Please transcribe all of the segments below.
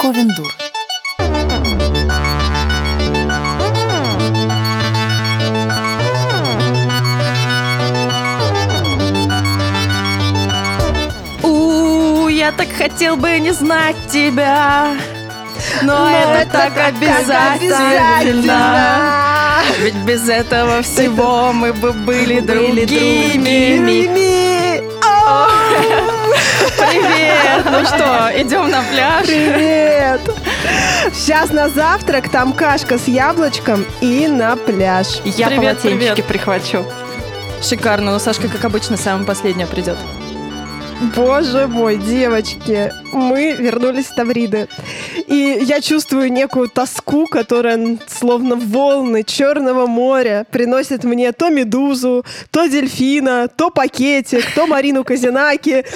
Ковендур. У, я так хотел бы не знать тебя, но, это, так обязательно. Ведь без этого всего мы бы были другими. Привет! Ну что, идем на пляж? Привет! Сейчас на завтрак там кашка с яблочком и на пляж. Я Привет, полотенчики привет. прихвачу. Шикарно, но Сашка, как обычно, самая последняя придет. Боже мой, девочки, мы вернулись в Тавриды. И я чувствую некую тоску, которая словно волны Черного моря приносит мне то медузу, то дельфина, то пакетик, то Марину Казинаки.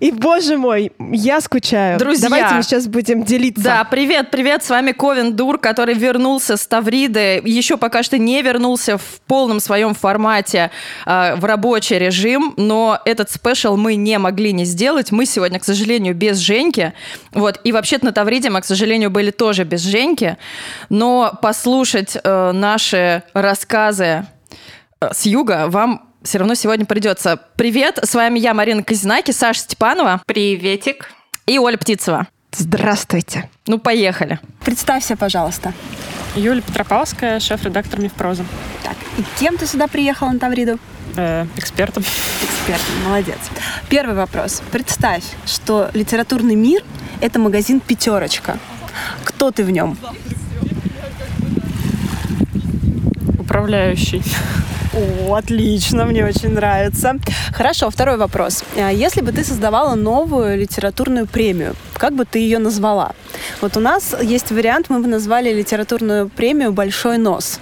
И, боже мой, я скучаю. Друзья. Давайте мы сейчас будем делиться. Да, привет, привет, с вами Ковен Дур, который вернулся с Тавриды, еще пока что не вернулся в полном своем формате э, в рабочий режим, но этот спешл мы не могли не сделать. Мы сегодня, к сожалению, без Женьки. Вот, и вообще-то на Тавриде мы, к сожалению, были тоже без Женьки, но послушать э, наши рассказы э, с юга вам все равно сегодня придется. Привет, с вами я, Марина Казинаки, Саша Степанова. Приветик. И Оля Птицева. Здравствуйте. Ну, поехали. Представься, пожалуйста. Юлия Петропавская, шеф-редактор Мифпроза. Так, и кем ты сюда приехала на Тавриду? Э, экспертом. Эксперт, молодец. Первый вопрос. Представь, что литературный мир – это магазин «Пятерочка». Кто ты в нем? Управляющий. О, отлично, мне очень нравится. Хорошо, второй вопрос. А Если бы ты создавала новую литературную премию, как бы ты ее назвала? Вот у нас есть вариант, мы бы назвали литературную премию «Большой нос».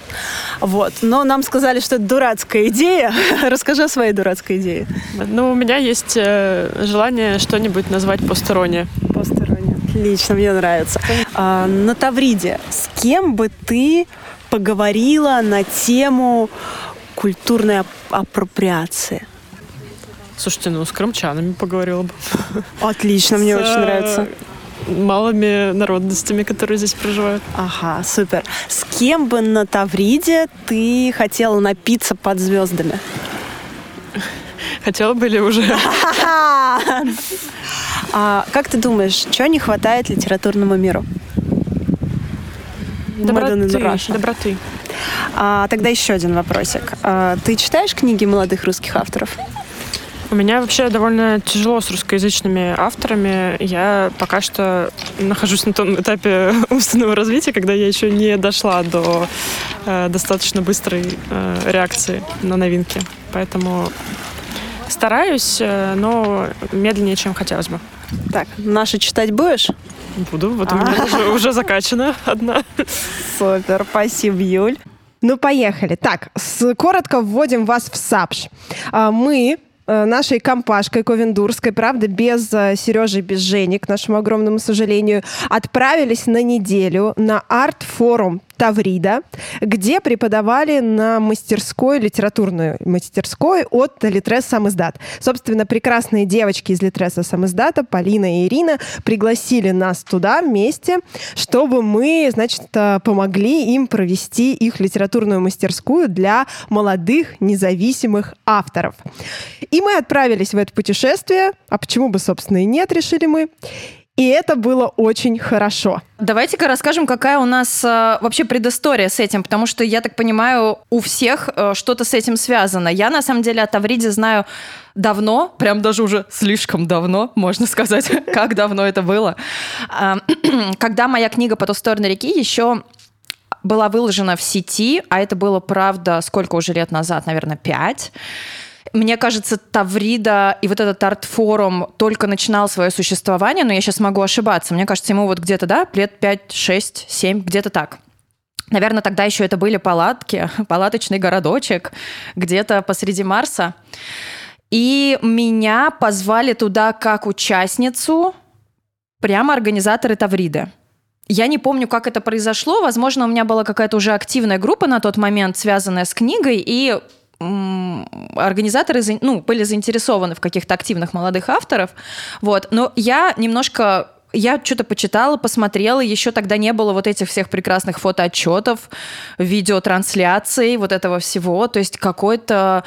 Вот. Но нам сказали, что это дурацкая идея. Расскажи о своей дурацкой идее. Ну, у меня есть э, желание что-нибудь назвать постороннее. Посторонне. Отлично, мне нравится. А, на Тавриде с кем бы ты поговорила на тему культурной ап- апроприации? Слушайте, ну, с крымчанами поговорила бы. Отлично, мне очень э, нравится. Малыми народностями, которые здесь проживают. Ага, супер. С кем бы на Тавриде ты хотела напиться под звездами? Хотела бы ли уже? А как ты думаешь, чего не хватает литературному миру? Доброты. Доброты. А, тогда еще один вопросик. А, ты читаешь книги молодых русских авторов? У меня вообще довольно тяжело с русскоязычными авторами. Я пока что нахожусь на том этапе умственного развития, когда я еще не дошла до э, достаточно быстрой э, реакции на новинки. Поэтому стараюсь, э, но медленнее, чем хотелось бы. Так, наши читать будешь? Буду. Вот у меня уже, уже закачана одна. Супер, спасибо, Юль. Ну, поехали. Так, с- коротко вводим вас в САПШ. А, Мы э, нашей компашкой Ковендурской, правда, без э, Сережи, без Жени, к нашему огромному сожалению, отправились на неделю на арт-форум Таврида, где преподавали на мастерской, литературной мастерской от Литрес Самиздат. Собственно, прекрасные девочки из Литреса Самиздата, Полина и Ирина, пригласили нас туда вместе, чтобы мы, значит, э, помогли им провести их литературную мастерскую для молодых независимых авторов. И мы отправились в это путешествие, а почему бы, собственно, и нет, решили мы. И это было очень хорошо. Давайте-ка расскажем, какая у нас э, вообще предыстория с этим, потому что, я так понимаю, у всех э, что-то с этим связано. Я, на самом деле, о Тавриде знаю давно, прям даже уже слишком давно, можно сказать, как давно это было. А, Когда моя книга «По ту сторону реки» еще была выложена в сети, а это было, правда, сколько уже лет назад, наверное, пять. Мне кажется, Таврида и вот этот арт-форум только начинал свое существование, но я сейчас могу ошибаться. Мне кажется, ему вот где-то, да, лет 5, 6, 7, где-то так. Наверное, тогда еще это были палатки, палаточный городочек где-то посреди Марса. И меня позвали туда как участницу прямо организаторы Тавриды. Я не помню, как это произошло. Возможно, у меня была какая-то уже активная группа на тот момент, связанная с книгой, и организаторы ну, были заинтересованы в каких-то активных молодых авторов. Вот. Но я немножко я что-то почитала, посмотрела, еще тогда не было вот этих всех прекрасных фотоотчетов, видеотрансляций, вот этого всего, то есть какой-то,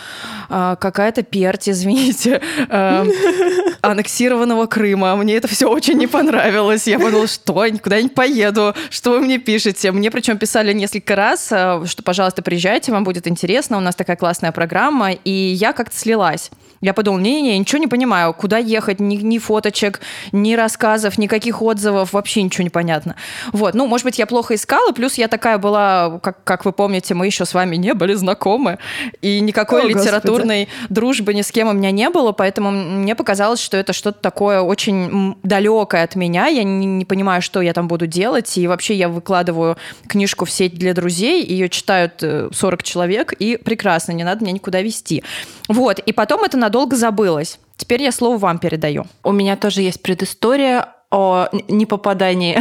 э, какая-то перть, извините, э, аннексированного Крыма. Мне это все очень не понравилось. Я подумала, что я никуда не поеду, что вы мне пишете. Мне причем писали несколько раз, э, что, пожалуйста, приезжайте, вам будет интересно, у нас такая классная программа, и я как-то слилась. Я подумала, не-не-не, ничего не понимаю, куда ехать, ни, ни фоточек, ни рассказов, никаких отзывов, вообще ничего не понятно. Вот, ну, может быть, я плохо искала, плюс я такая была, как, как вы помните, мы еще с вами не были знакомы, и никакой О, литературной Господи. дружбы ни с кем у меня не было, поэтому мне показалось, что это что-то такое очень далекое от меня, я не, не понимаю, что я там буду делать, и вообще я выкладываю книжку в сеть для друзей, ее читают 40 э, человек, и прекрасно, не надо меня никуда вести. Вот, и потом это надолго забылось. Теперь я слово вам передаю. У меня тоже есть предыстория о непопадании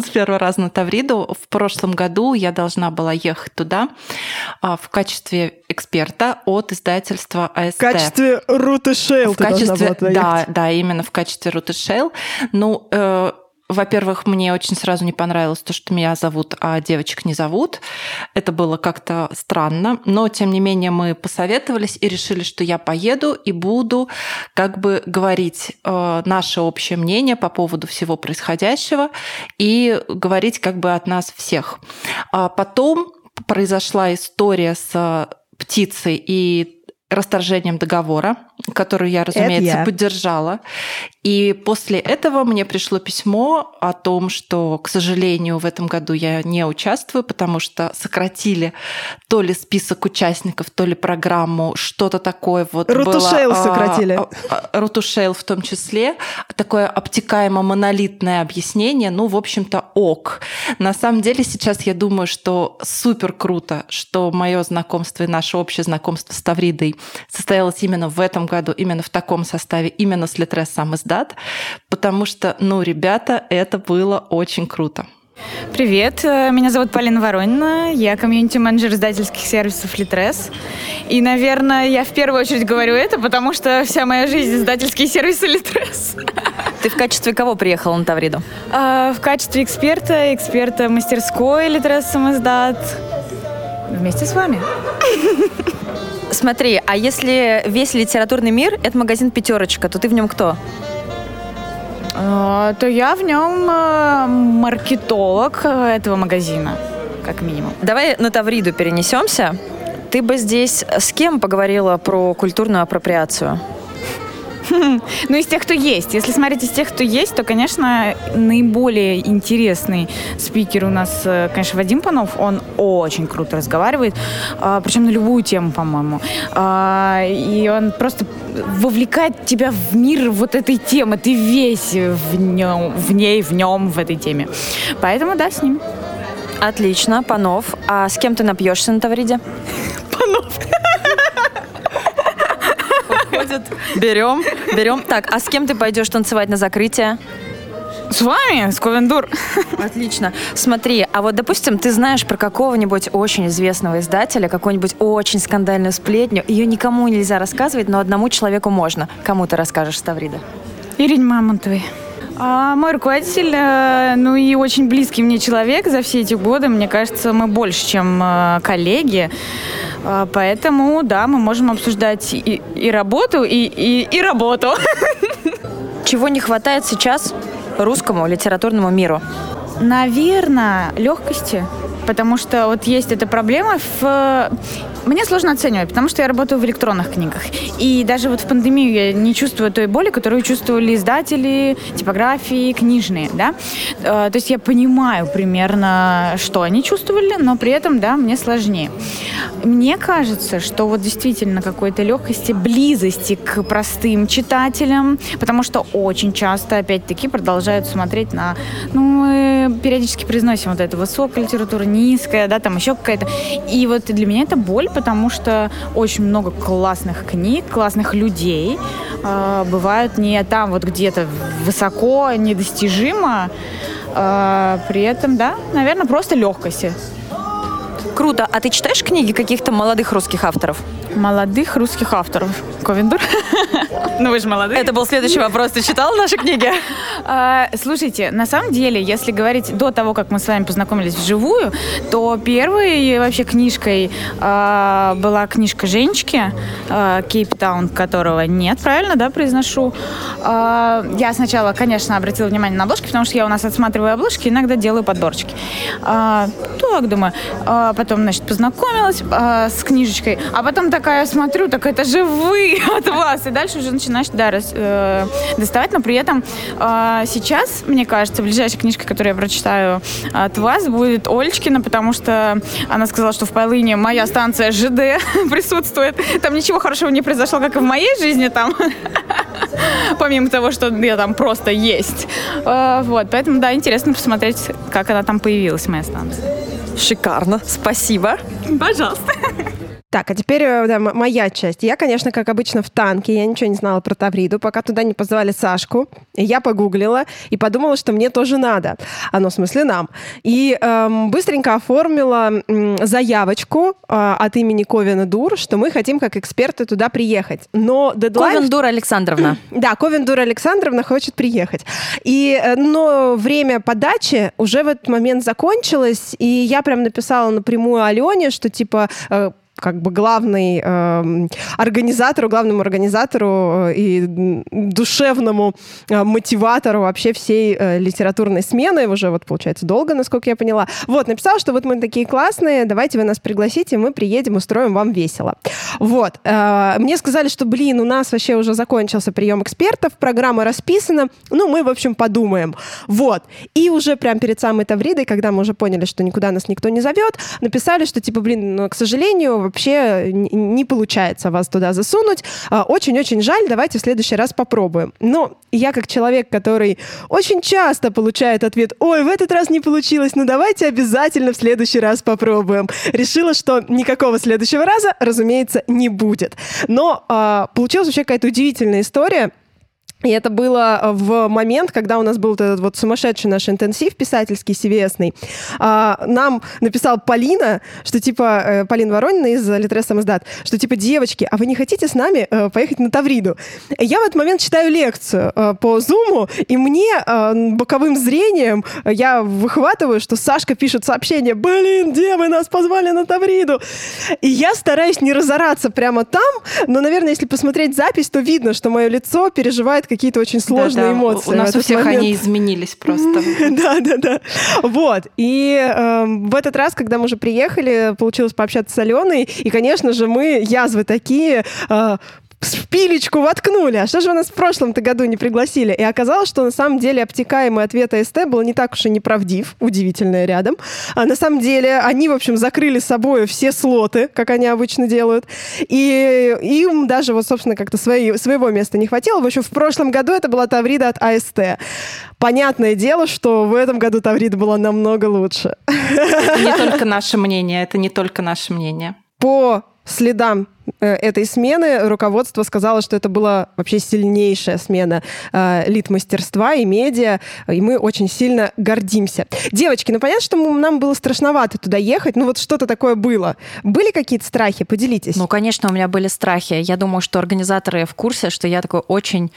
с первого раза на Тавриду. В прошлом году я должна была ехать туда а, в качестве эксперта от издательства АСТ. В качестве Руты Шейл в качестве, Да, да, именно в качестве Руты Шейл. Ну, э, во-первых, мне очень сразу не понравилось то, что меня зовут, а девочек не зовут. Это было как-то странно. Но, тем не менее, мы посоветовались и решили, что я поеду и буду как бы говорить э, наше общее мнение по поводу всего происходящего и говорить как бы от нас всех. А потом произошла история с птицей и расторжением договора, которую я, разумеется, я. поддержала. И после этого мне пришло письмо о том, что, к сожалению, в этом году я не участвую, потому что сократили то ли список участников, то ли программу, что-то такое вот Рутушейл было, сократили. А, а, Рутушейл в том числе. Такое обтекаемо монолитное объяснение. Ну, в общем-то, ок. На самом деле сейчас я думаю, что супер круто, что мое знакомство и наше общее знакомство с Тавридой состоялось именно в этом году, именно в таком составе, именно с Литрес сам издат, потому что, ну, ребята, это было очень круто. Привет, э, меня зовут Полина Воронина, я комьюнити-менеджер издательских сервисов Литрес. И, наверное, я в первую очередь говорю это, потому что вся моя жизнь издательские сервисы Литрес. Ты в качестве кого приехала на Тавриду? А, в качестве эксперта, эксперта мастерской Литрес самоздат. Вместе с вами. Смотри, а если весь литературный мир — это магазин «Пятерочка», то ты в нем кто? А, то я в нем э, маркетолог э, этого магазина, как минимум. Давай на Тавриду перенесемся. Ты бы здесь с кем поговорила про культурную апроприацию? Ну, из тех, кто есть. Если смотреть из тех, кто есть, то, конечно, наиболее интересный спикер у нас, э, конечно, Вадим Панов. Он очень круто разговаривает, а, причем на любую тему, по-моему. А, и он просто вовлекает тебя в мир вот этой темы. Ты весь в, нем, в ней, в нем, в этой теме. Поэтому, да, с ним. Отлично, Панов. А с кем ты напьешься на Тавриде? Панов подходит. Берем, берем. Так, а с кем ты пойдешь танцевать на закрытие? С вами, с Ковендур. Отлично. Смотри, а вот, допустим, ты знаешь про какого-нибудь очень известного издателя, какую-нибудь очень скандальную сплетню. Ее никому нельзя рассказывать, но одному человеку можно. Кому ты расскажешь, Ставрида? Ирине Мамонтовой. А мой руководитель, ну и очень близкий мне человек за все эти годы. Мне кажется, мы больше, чем э, коллеги. А, поэтому, да, мы можем обсуждать и, и работу, и, и, и работу. Чего не хватает сейчас русскому литературному миру? Наверное, легкости. Потому что вот есть эта проблема в мне сложно оценивать, потому что я работаю в электронных книгах. И даже вот в пандемию я не чувствую той боли, которую чувствовали издатели, типографии, книжные, да. Э, то есть я понимаю примерно, что они чувствовали, но при этом, да, мне сложнее. Мне кажется, что вот действительно какой-то легкости, близости к простым читателям, потому что очень часто, опять-таки, продолжают смотреть на, ну, мы периодически произносим вот это высокая литература, низкая, да, там еще какая-то. И вот для меня это боль, потому что очень много классных книг, классных людей э, бывают не там вот где-то высоко, недостижимо, э, при этом, да, наверное, просто легкости. Круто. А ты читаешь книги каких-то молодых русских авторов? Молодых русских авторов. Ковендур. Ну вы же молодые. Это был следующий вопрос. Ты читал наши книги? А, слушайте, на самом деле, если говорить до того, как мы с вами познакомились вживую, то первой вообще книжкой а, была книжка Женечки, а, Кейптаун, которого нет, правильно, да, произношу. Я сначала, конечно, обратила внимание на обложки, потому что я у нас отсматриваю обложки, иногда делаю подборчики. Так, думаю. А, потом, значит, познакомилась а, с книжечкой, а потом такая смотрю, так это же вы от вас. И дальше уже начинаешь, да, раз, э, доставать, но при этом э, сейчас, мне кажется, ближайшая книжка, которую я прочитаю от вас, будет Олечкина, потому что она сказала, что в Полыне моя станция ЖД присутствует. Там ничего хорошего не произошло, как и в моей жизни там. Помимо того, что я там просто есть. Э, вот, поэтому, да, интересно посмотреть, как она там появилась, моя станция. Шикарно. Спасибо. Пожалуйста. Так, а теперь э, да, моя часть. Я, конечно, как обычно, в танке. Я ничего не знала про Тавриду, пока туда не позвали Сашку. Я погуглила и подумала, что мне тоже надо. Ну, в смысле, нам. И эм, быстренько оформила эм, заявочку э, от имени Ковина Дур, что мы хотим как эксперты туда приехать. Но дедлайн... Ковен Дур Александровна. Да, Ковен Дур Александровна хочет приехать. И, э, но время подачи уже в этот момент закончилось, и я прям написала напрямую Алене, что типа э, как бы главный э, организатору, главному организатору э, и душевному э, мотиватору вообще всей э, литературной смены, уже вот получается долго, насколько я поняла. Вот, написал, что вот мы такие классные, давайте вы нас пригласите, мы приедем, устроим вам весело. Вот. Э, мне сказали, что, блин, у нас вообще уже закончился прием экспертов, программа расписана, ну, мы, в общем, подумаем. Вот. И уже прям перед самой Тавридой, когда мы уже поняли, что никуда нас никто не зовет, написали, что, типа, блин, ну, к сожалению, вообще не получается вас туда засунуть. А, очень-очень жаль, давайте в следующий раз попробуем. Но я как человек, который очень часто получает ответ, ой, в этот раз не получилось, ну давайте обязательно в следующий раз попробуем. Решила, что никакого следующего раза, разумеется, не будет. Но э, получилась вообще какая-то удивительная история. И это было э, в момент, когда у нас был этот вот сумасшедший наш интенсив писательский, cvs а, Нам написал Полина, что типа, э, Полина Воронина из Литрес Самоздат, что типа, девочки, а вы не хотите с нами э, поехать на Тавриду? Я в этот момент читаю лекцию по Зуму, и мне боковым зрением я выхватываю, что Сашка пишет сообщение, блин, где вы нас позвали на Тавриду? И я стараюсь не разораться прямо там, но, наверное, если посмотреть запись, то видно, что мое лицо переживает какие-то очень сложные да, да. эмоции. У нас у всех момент. они изменились просто. Да, да, да. Вот. И э, в этот раз, когда мы уже приехали, получилось пообщаться с Аленой, и, конечно же, мы язвы такие, э, в пилечку воткнули. А что же вы нас в прошлом-то году не пригласили? И оказалось, что на самом деле обтекаемый ответ АСТ был не так уж и неправдив, удивительное рядом. А на самом деле они, в общем, закрыли собой все слоты, как они обычно делают. И им даже вот, собственно, как-то свои, своего места не хватило. В общем, в прошлом году это была Таврида от АСТ. Понятное дело, что в этом году Таврида была намного лучше. Это не только наше мнение, это не только наше мнение. По следам Э, этой смены руководство сказало, что это была вообще сильнейшая смена э, лид-мастерства и медиа, и мы очень сильно гордимся. Девочки, ну понятно, что нам было страшновато туда ехать, ну вот что-то такое было. Были какие-то страхи? Поделитесь. Ну, конечно, у меня были страхи. Я думаю, что организаторы в курсе, что я такой очень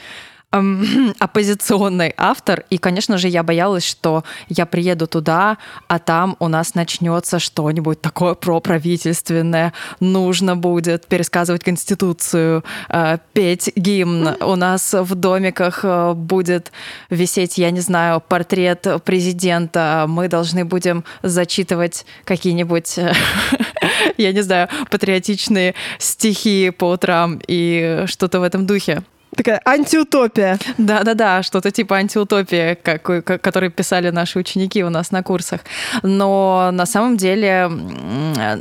оппозиционный автор, и, конечно же, я боялась, что я приеду туда, а там у нас начнется что-нибудь такое проправительственное, нужно будет пересказывать Конституцию, э, петь гимн, у нас в домиках э, будет висеть, я не знаю, портрет президента, мы должны будем зачитывать какие-нибудь, я не знаю, патриотичные стихи по утрам и что-то в этом духе. Такая антиутопия. Да-да-да, что-то типа антиутопия, как, который писали наши ученики у нас на курсах. Но на самом деле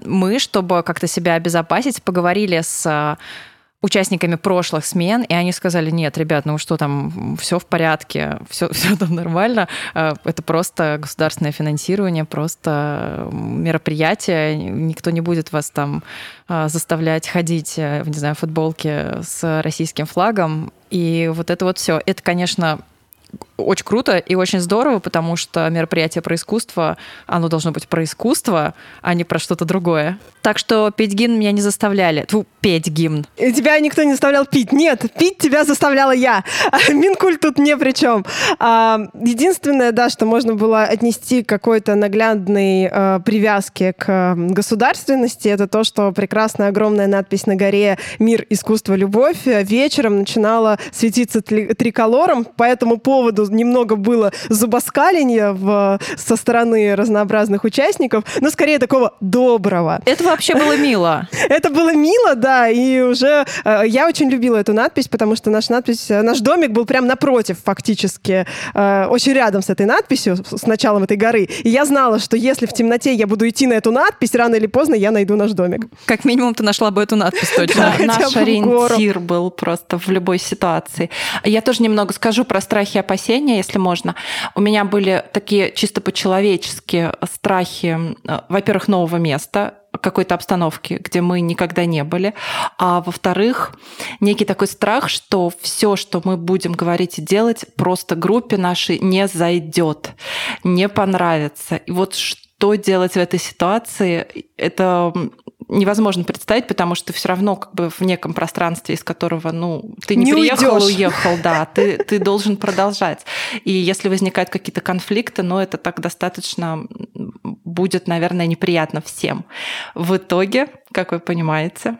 мы, чтобы как-то себя обезопасить, поговорили с участниками прошлых смен, и они сказали, нет, ребят, ну что там, все в порядке, все, все там нормально, э, это просто государственное финансирование, просто мероприятие, никто не будет вас там э, заставлять ходить, э, не знаю, в футболке с российским флагом, и вот это вот все. Это, конечно, очень круто и очень здорово, потому что мероприятие про искусство, оно должно быть про искусство, а не про что-то другое. Так что петь гимн меня не заставляли. Тьфу, петь гимн. Тебя никто не заставлял пить. Нет, пить тебя заставляла я. Минкульт тут не при чем. А, единственное, да, что можно было отнести к какой-то наглядной а, привязке к государственности, это то, что прекрасная огромная надпись на горе «Мир, искусство, любовь» вечером начинала светиться триколором. По этому поводу немного было зубоскаления в, со стороны разнообразных участников, но скорее такого доброго. Это вообще было мило. Это было мило, да, и уже э, я очень любила эту надпись, потому что наш надпись, э, наш домик был прям напротив фактически, э, очень рядом с этой надписью, с началом этой горы. И я знала, что если в темноте я буду идти на эту надпись, рано или поздно я найду наш домик. Как минимум ты нашла бы эту надпись точно. Наш ориентир был просто в любой ситуации. Я тоже немного скажу про страхи и опасения, если можно. У меня были такие чисто по-человечески страхи, во-первых, нового места, какой-то обстановки, где мы никогда не были. А во-вторых, некий такой страх, что все, что мы будем говорить и делать, просто группе нашей не зайдет, не понравится. И вот что делать в этой ситуации, это невозможно представить, потому что ты все равно как бы в неком пространстве, из которого, ну, ты не, не приехал, уйдешь. уехал, да, ты, ты должен продолжать. И если возникают какие-то конфликты, ну, это так достаточно будет, наверное, неприятно всем. В итоге, как вы понимаете,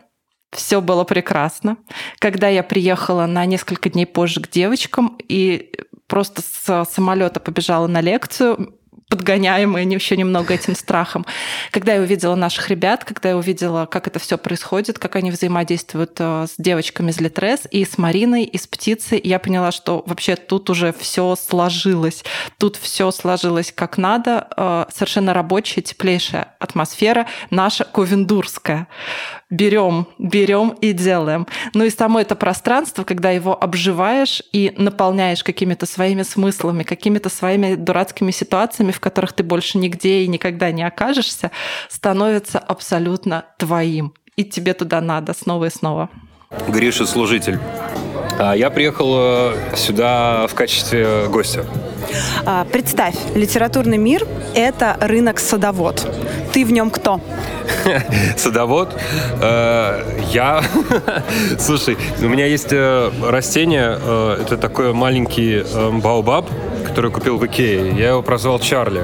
все было прекрасно. Когда я приехала на несколько дней позже к девочкам и просто с самолета побежала на лекцию, подгоняемые еще немного этим страхом. Когда я увидела наших ребят, когда я увидела, как это все происходит, как они взаимодействуют э, с девочками из Литрес и с Мариной, и с Птицей, я поняла, что вообще тут уже все сложилось. Тут все сложилось как надо. Э, совершенно рабочая, теплейшая атмосфера, наша ковендурская берем, берем и делаем. Ну и само это пространство, когда его обживаешь и наполняешь какими-то своими смыслами, какими-то своими дурацкими ситуациями, в которых ты больше нигде и никогда не окажешься, становится абсолютно твоим. И тебе туда надо снова и снова. Гриша служитель. А я приехал э, сюда в качестве гостя. А, представь, литературный мир – это рынок садовод. Ты в нем кто? Садовод. Э, я... Слушай, у меня есть э, растение. Это такой маленький баобаб, который купил в Икее. Я его прозвал Чарли.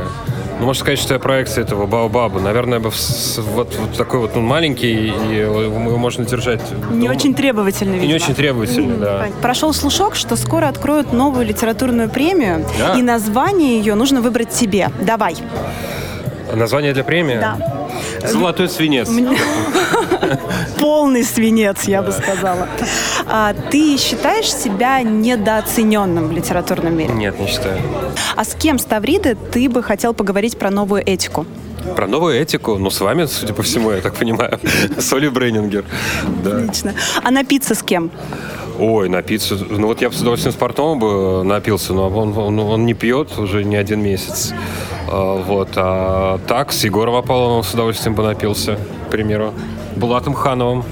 Ну, можно сказать, что я проекция этого Баобаба. Наверное, бы вот, вот такой вот он маленький, и его можно держать... Не дома. очень требовательный, видимо. не очень требовательный, mm-hmm. да. Прошел слушок, что скоро откроют новую литературную премию, да? и название ее нужно выбрать себе. Давай. Название для премии? Да. Золотой свинец. Полный свинец, я бы сказала. А ты считаешь себя недооцененным в литературном мире? Нет, не считаю. А с кем, Ставриды, ты бы хотел поговорить про новую этику? Про новую этику, ну, с вами, судя по всему, я так понимаю, с Олей Брейнингер. Да. Отлично. А напиться с кем? Ой, напиться. Ну вот я бы с удовольствием с Портом бы напился, но он, он, он не пьет уже не один месяц. А, вот. А так, с Егором Апаловым с удовольствием бы напился, к примеру. Булатом Хановым.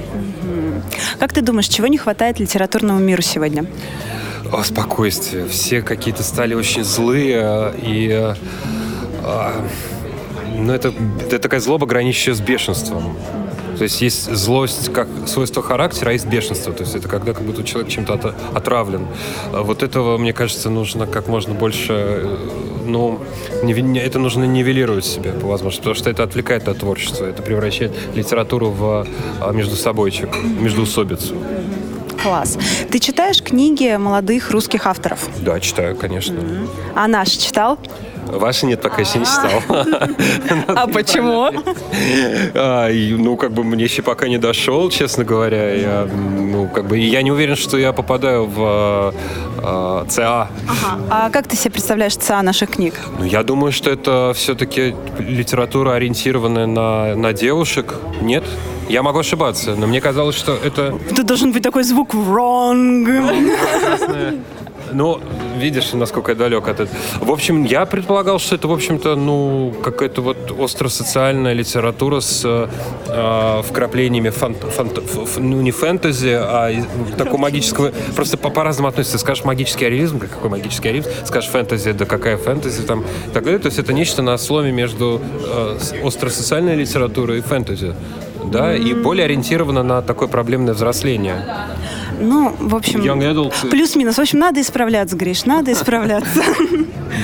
Как ты думаешь, чего не хватает литературному миру сегодня? О, спокойствие. Все какие-то стали очень злые и... А, ну, это, это такая злоба, граничащая с бешенством. То есть есть злость как свойство характера, а есть бешенство. То есть это когда как будто человек чем-то отравлен. А вот этого, мне кажется, нужно как можно больше... Э, ну, это нужно нивелировать себе по возможности, потому что это отвлекает от творчества. Это превращает литературу в а, между собойчик, междуусобицу. Класс. Ты читаешь книги молодых русских авторов? Да, читаю, конечно. Mm-hmm. А наш читал? Ваши нет, пока еще не читал. А почему? А, ну, как бы мне еще пока не дошел, честно говоря. Я, ну, как бы, я не уверен, что я попадаю в а, ЦА. А как ты себе представляешь ЦА наших книг? Ну, я думаю, что это все-таки литература, ориентированная на, на девушек. Нет? Я могу ошибаться, но мне казалось, что это... Тут должен быть такой звук «wrong». Ну, видишь, насколько я далек от этого. В общем, я предполагал, что это, в общем-то, ну, какая-то вот остросоциальная литература с э, вкраплениями фан, фан, ф, ну, не фэнтези, а такого магического... Просто по- по-разному относится. Скажешь магический реализм, какой магический реализм, скажешь фэнтези, да какая фэнтези там, так далее. То есть это нечто на сломе между э, остросоциальной литературой и фэнтези да, и более ориентирована на такое проблемное взросление. Ну, в общем, Young adult. плюс-минус. В общем, надо исправляться, Гриш, надо исправляться.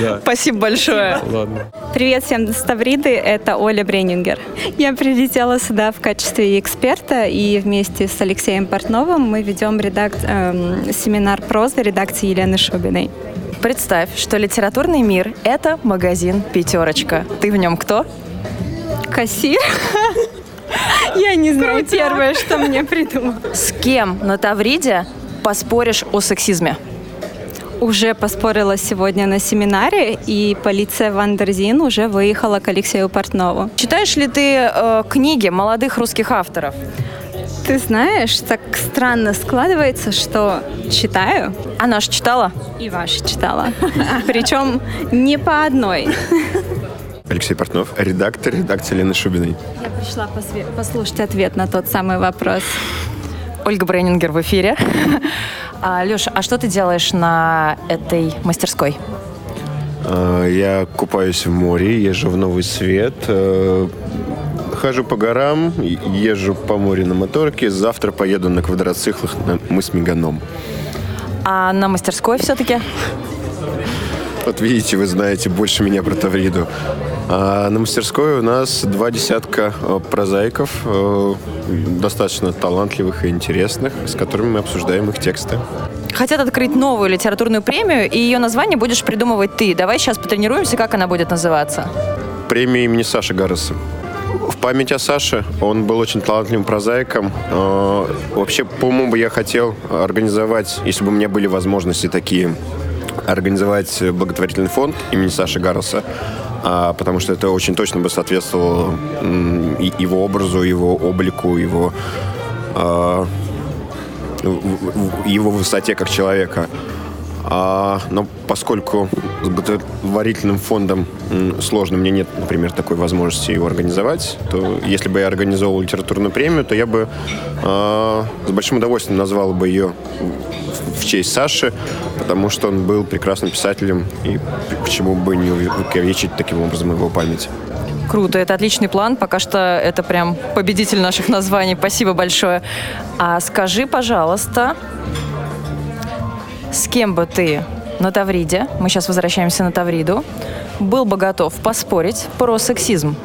Да. Спасибо большое. Ладно. Привет всем с Тавриды, это Оля Бренингер. Я прилетела сюда в качестве эксперта, и вместе с Алексеем Портновым мы ведем редак... эм, семинар прозы редакции Елены Шубиной. Представь, что литературный мир — это магазин «Пятерочка». Ты в нем кто? Кассир. Я не знаю, первое, что мне придумал. С кем на Тавриде поспоришь о сексизме? Уже поспорила сегодня на семинаре, и полиция Wonderzine уже выехала к Алексею Портнову. Читаешь ли ты э, книги молодых русских авторов? Ты знаешь, так странно складывается, что читаю, А наш читала? и ваши читала. Причем не по одной. Алексей Портнов, редактор редакции Лены Шубиной. Я пришла посве- послушать ответ на тот самый вопрос. Ольга Брейнингер в эфире. А, Леша, а что ты делаешь на этой мастерской? А, Я купаюсь в море, езжу в Новый Свет, э, хожу по горам, езжу по морю на моторке. Завтра поеду на квадроциклах на мыс Меганом. А на мастерской все-таки? Вот видите, вы знаете больше меня про Тавриду. А на мастерской у нас два десятка э, прозаиков, э, достаточно талантливых и интересных, с которыми мы обсуждаем их тексты. Хотят открыть новую литературную премию, и ее название будешь придумывать ты. Давай сейчас потренируемся, как она будет называться. премия имени Саши Гарреса. В память о Саше, он был очень талантливым прозаиком. Э, Вообще, по-моему, я хотел организовать, если бы у меня были возможности такие, организовать благотворительный фонд имени Саши Гарреса, а, потому что это очень точно бы соответствовало его образу, его облику, его а, его высоте как человека. А, но поскольку с благотворительным фондом сложно, мне нет, например, такой возможности его организовать, то если бы я организовал литературную премию, то я бы а, с большим удовольствием назвал бы ее в честь Саши, потому что он был прекрасным писателем, и почему бы не увековечить таким образом его память. Круто, это отличный план. Пока что это прям победитель наших названий. Спасибо большое. А скажи, пожалуйста, с кем бы ты на Тавриде, мы сейчас возвращаемся на Тавриду, был бы готов поспорить про сексизм?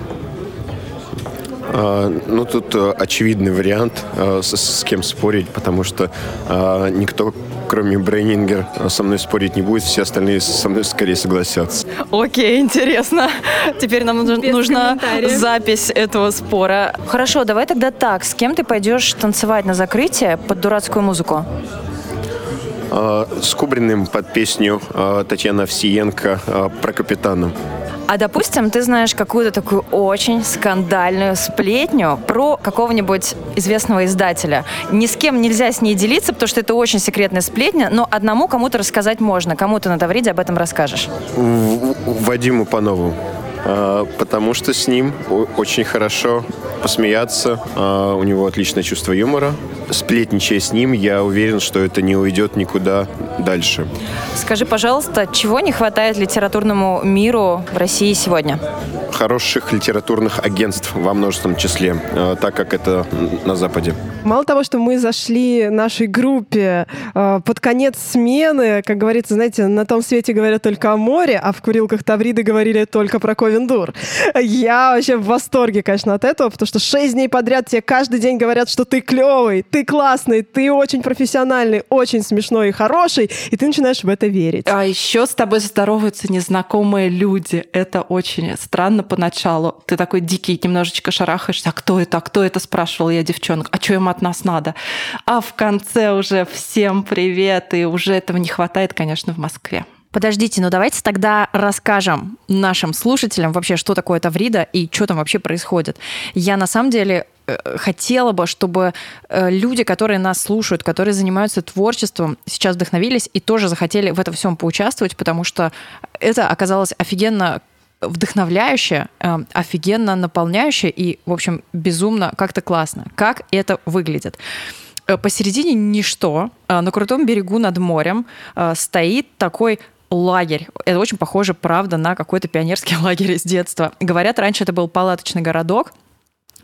А, Ну, тут э, очевидный вариант, э, с, с кем спорить, потому что э, никто, кроме Брейнингер, со мной спорить не будет, все остальные со мной скорее согласятся. Окей, интересно. Теперь нам Без нужна запись этого спора. Хорошо, давай тогда так. С кем ты пойдешь танцевать на закрытие под дурацкую музыку? Э, С Кубриным под песню э, Татьяны Овсиенко э, про капитана. А допустим, ты знаешь какую-то такую очень скандальную сплетню про какого-нибудь известного издателя. Ни с кем нельзя с ней делиться, потому что это очень секретная сплетня, но одному кому-то рассказать можно. Кому ты на Тавриде об этом расскажешь? В- Вадиму Панову. Э, Потому что с ним очень хорошо посмеяться. э, У него отличное чувство юмора. Сплетничая с ним, я уверен, что это не уйдет никуда дальше. Скажи, пожалуйста, чего не хватает литературному миру в России сегодня? Хороших литературных агентств во множественном числе, э, так как это на Западе. Мало того, что мы зашли нашей группе под конец смены, как говорится, знаете, на том свете говорят только о море, а в курилках Тавриды говорили только про Ковендур. Я вообще в восторге, конечно, от этого, потому что шесть дней подряд тебе каждый день говорят, что ты клевый, ты классный, ты очень профессиональный, очень смешной и хороший, и ты начинаешь в это верить. А еще с тобой здороваются незнакомые люди. Это очень странно поначалу. Ты такой дикий, немножечко шарахаешься. А кто это? А кто это? Спрашивала я девчонок. А что им от нас надо? А в конце уже всем привет. И уже этого не хватает, конечно, в Москве. Подождите, ну давайте тогда расскажем нашим слушателям вообще, что такое Таврида и что там вообще происходит. Я на самом деле э, хотела бы, чтобы э, люди, которые нас слушают, которые занимаются творчеством, сейчас вдохновились и тоже захотели в этом всем поучаствовать, потому что это оказалось офигенно вдохновляюще, э, офигенно наполняюще и, в общем, безумно как-то классно. Как это выглядит? Посередине ничто, на крутом берегу над морем стоит такой лагерь. Это очень похоже, правда, на какой-то пионерский лагерь из детства. Говорят, раньше это был палаточный городок,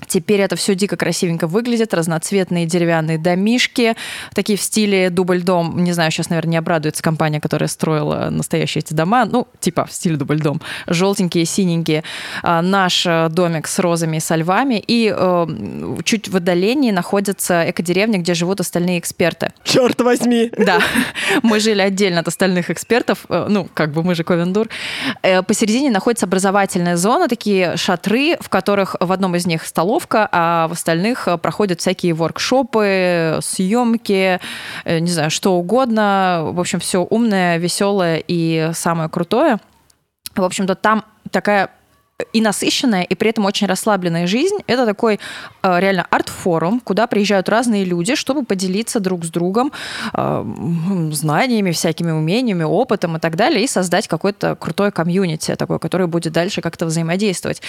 Теперь это все дико красивенько выглядит, разноцветные деревянные домишки, такие в стиле дубль-дом. Не знаю, сейчас, наверное, не обрадуется компания, которая строила настоящие эти дома. Ну, типа в стиле дубль-дом. Желтенькие, синенькие. А, наш э, домик с розами и со львами. И э, чуть в отдалении находится экодеревня, где живут остальные эксперты. Черт возьми! Да. Мы жили отдельно от остальных экспертов. Э, ну, как бы мы же Ковендур. Э, посередине находится образовательная зона, такие шатры, в которых в одном из них столов столовка, а в остальных э, проходят всякие воркшопы, съемки, э, не знаю, что угодно. В общем, все умное, веселое и самое крутое. В общем-то, там такая и насыщенная, и при этом очень расслабленная жизнь. Это такой э, реально арт-форум, куда приезжают разные люди, чтобы поделиться друг с другом э, знаниями, всякими умениями, опытом и так далее, и создать какое-то крутое комьюнити такое, которое будет дальше как-то взаимодействовать.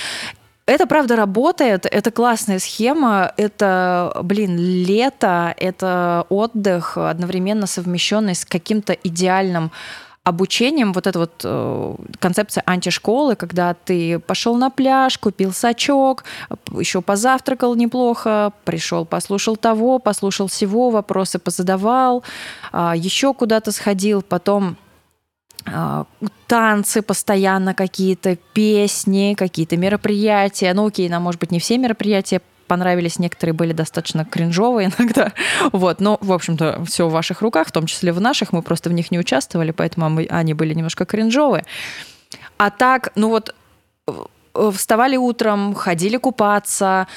Это правда работает, это классная схема, это, блин, лето, это отдых, одновременно совмещенный с каким-то идеальным обучением, вот эта вот э, концепция антишколы, когда ты пошел на пляж, купил сачок, еще позавтракал неплохо, пришел, послушал того, послушал всего, вопросы позадавал, э, еще куда-то сходил, потом а, танцы постоянно какие-то, песни, какие-то мероприятия. Ну, окей, нам, может быть, не все мероприятия понравились, некоторые были достаточно кринжовые иногда. Вот, но, в общем-то, все в ваших руках, в том числе в наших, мы просто в них не участвовали, поэтому они были немножко кринжовые. А так, ну вот, э, вставали утром, ходили купаться,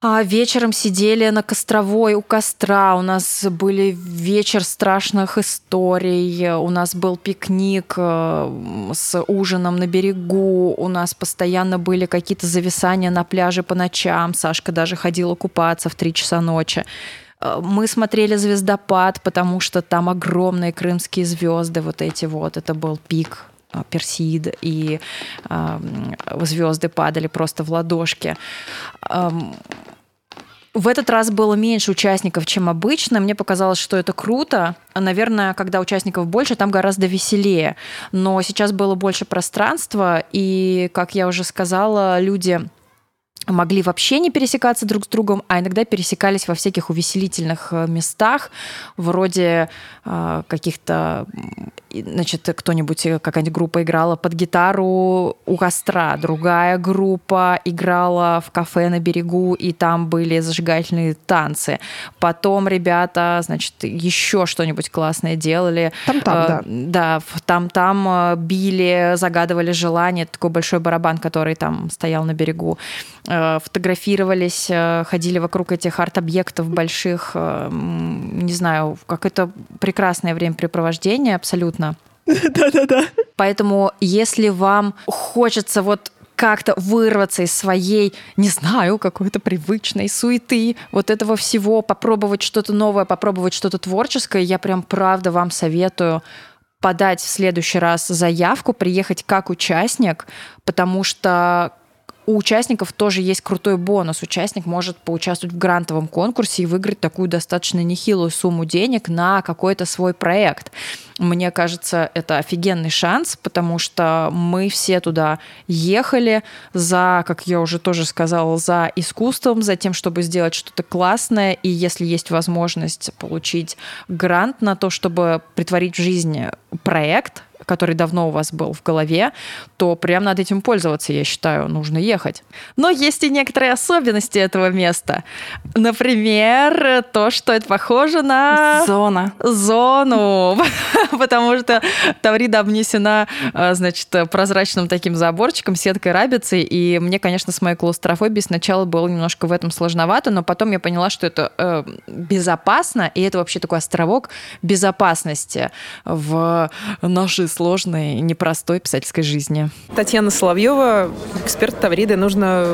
а вечером сидели на Костровой у костра. У нас были вечер страшных историй. У нас был пикник э, с ужином на берегу. У нас постоянно были какие-то зависания на пляже по ночам. Сашка даже ходила купаться в три часа ночи. Э, мы смотрели звездопад, потому что там огромные крымские звезды, вот эти вот. Это был пик Персид, и э, звезды падали просто в ладошки. В этот раз было меньше участников, чем обычно. Мне показалось, что это круто. Наверное, когда участников больше, там гораздо веселее. Но сейчас было больше пространства, и, как я уже сказала, люди могли вообще не пересекаться друг с другом, а иногда пересекались во всяких увеселительных э, местах, вроде э, каких-то, значит, кто-нибудь, э, какая-нибудь группа играла под гитару у костра, другая группа играла в кафе на берегу, и там были зажигательные танцы. Потом ребята, значит, еще что-нибудь классное делали. Там-там, э, да. Да, там-там э, били, загадывали желание, такой большой барабан, который там стоял на берегу Э, фотографировались, э, ходили вокруг этих арт-объектов больших. Э, не знаю, как это прекрасное времяпрепровождение абсолютно. Да-да-да. Поэтому, если вам хочется вот как-то вырваться из своей, не знаю, какой-то привычной суеты, вот этого всего, попробовать что-то новое, попробовать что-то творческое, я прям правда вам советую подать в следующий раз заявку, приехать как участник, потому что у участников тоже есть крутой бонус. Участник может поучаствовать в грантовом конкурсе и выиграть такую достаточно нехилую сумму денег на какой-то свой проект. Мне кажется, это офигенный шанс, потому что мы все туда ехали за, как я уже тоже сказала, за искусством, за тем, чтобы сделать что-то классное. И если есть возможность получить грант на то, чтобы притворить в жизнь проект, который давно у вас был в голове, то прям над этим пользоваться, я считаю, нужно ехать. Но есть и некоторые особенности этого места. Например, то, что это похоже на... Зона. Зону. Потому что Таврида обнесена, а, значит, прозрачным таким заборчиком, сеткой рабицы, и мне, конечно, с моей клаустрофобией сначала было немножко в этом сложновато, но потом я поняла, что это э, безопасно, и это вообще такой островок безопасности в нашей сложной и непростой писательской жизни. Татьяна Соловьева, эксперт Тавриды, нужна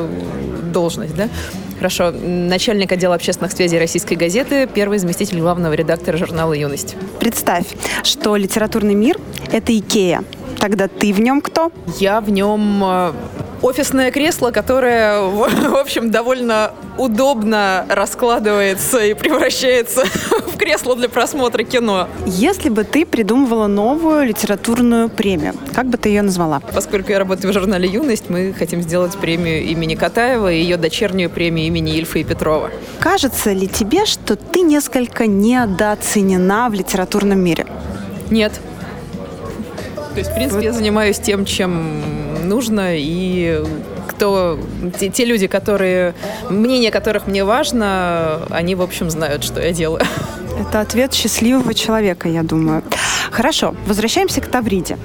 должность, да? Хорошо. Начальник отдела общественных связей российской газеты, первый заместитель главного редактора журнала «Юность». Представь, что литературный мир — это Икея. Тогда ты в нем кто? Я в нем э, офисное кресло, которое, в общем, довольно удобно раскладывается и превращается в кресло для просмотра кино. Если бы ты придумывала новую литературную премию, как бы ты ее назвала? Поскольку я работаю в журнале «Юность», мы хотим сделать премию имени Катаева и ее дочернюю премию имени Ильфа и Петрова. Кажется ли тебе, что ты несколько недооценена в литературном мире? Нет. То есть, в принципе, я занимаюсь тем, чем нужно, и кто те, те люди, которые мнение которых мне важно, они в общем знают, что я делаю. Это ответ счастливого человека, я думаю. Хорошо, возвращаемся к Тавриде.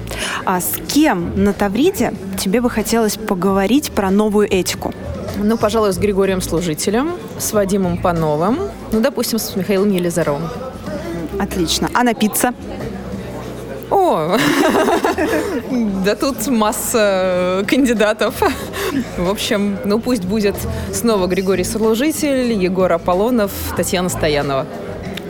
А с кем на Тавриде тебе бы хотелось поговорить про новую этику? Ну, пожалуй, с Григорием Служителем, с Вадимом Пановым, ну, допустим, с Михаилом Елизаровым. Отлично. А напиться? О, да тут масса кандидатов. В общем, ну пусть будет снова Григорий Служитель, Егор Аполлонов, Татьяна Стоянова.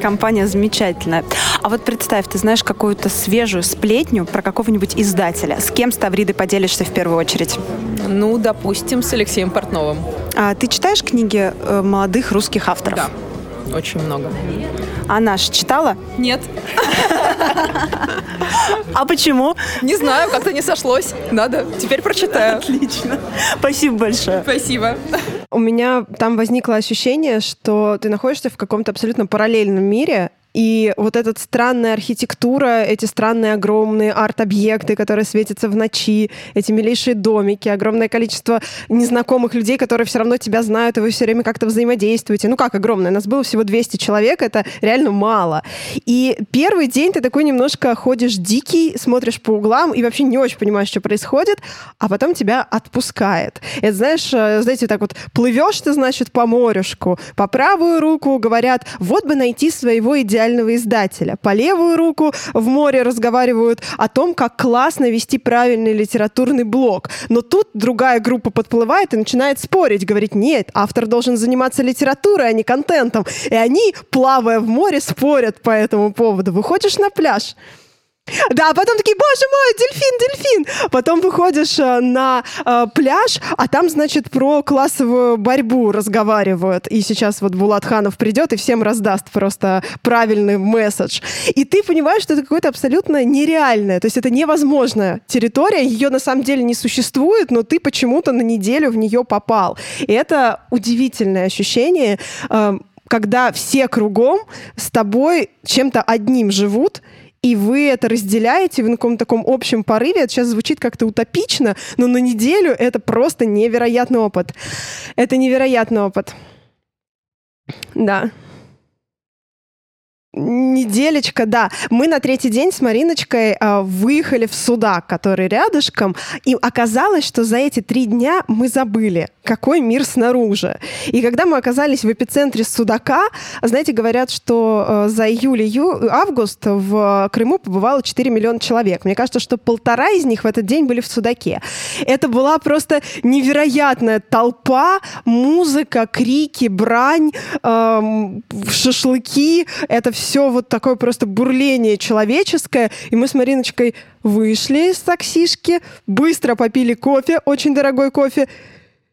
Компания замечательная. А вот представь, ты знаешь какую-то свежую сплетню про какого-нибудь издателя. С кем с Тавридой поделишься в первую очередь? Ну, допустим, с Алексеем Портновым. А ты читаешь книги э, молодых русских авторов? Да, очень много. А наш читала? Нет. А почему? Не знаю, как-то не сошлось. Надо, теперь прочитаю. Отлично. Спасибо большое. Спасибо. У меня там возникло ощущение, что ты находишься в каком-то абсолютно параллельном мире, и вот эта странная архитектура, эти странные огромные арт-объекты, которые светятся в ночи, эти милейшие домики, огромное количество незнакомых людей, которые все равно тебя знают, и вы все время как-то взаимодействуете. Ну как огромное? Нас было всего 200 человек, это реально мало. И первый день ты такой немножко ходишь дикий, смотришь по углам и вообще не очень понимаешь, что происходит, а потом тебя отпускает. Это, знаешь, э, знаете, так вот плывешь ты, значит, по морюшку, по правую руку говорят, вот бы найти своего идеального идеального издателя. По левую руку в море разговаривают о том, как классно вести правильный литературный блог. Но тут другая группа подплывает и начинает спорить, говорит, нет, автор должен заниматься литературой, а не контентом. И они, плавая в море, спорят по этому поводу. Выходишь на пляж, да, а потом такие, боже мой, дельфин, дельфин. Потом выходишь э, на э, пляж, а там, значит, про классовую борьбу разговаривают. И сейчас вот Булат Ханов придет и всем раздаст просто правильный месседж. И ты понимаешь, что это какое-то абсолютно нереальное. То есть это невозможная территория, ее на самом деле не существует, но ты почему-то на неделю в нее попал. И это удивительное ощущение, э, когда все кругом с тобой чем-то одним живут, и вы это разделяете, на каком-то таком общем порыве. Это сейчас звучит как-то утопично, но на неделю это просто невероятный опыт. Это невероятный опыт. Да. Неделечка, да. Мы на третий день с Мариночкой э, выехали в Судак, который рядышком, и оказалось, что за эти три дня мы забыли, какой мир снаружи. И когда мы оказались в эпицентре Судака, знаете, говорят, что э, за июль и август в Крыму побывало 4 миллиона человек. Мне кажется, что полтора из них в этот день были в Судаке. Это была просто невероятная толпа, музыка, крики, брань, э, шашлыки. Это все вот такое просто бурление человеческое. И мы с Мариночкой вышли из таксишки, быстро попили кофе, очень дорогой кофе,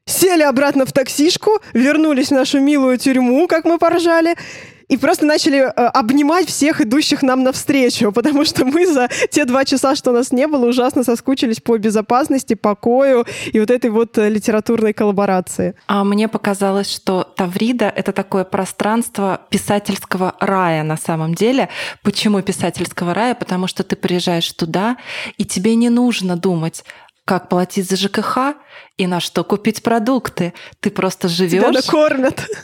сели обратно в таксишку, вернулись в нашу милую тюрьму, как мы поржали, и просто начали э, обнимать всех идущих нам навстречу, потому что мы за те два часа, что нас не было, ужасно соскучились по безопасности, покою и вот этой вот э, литературной коллаборации. А мне показалось, что Таврида — это такое пространство писательского рая на самом деле. Почему писательского рая? Потому что ты приезжаешь туда, и тебе не нужно думать, как платить за ЖКХ и на что купить продукты. Ты просто живешь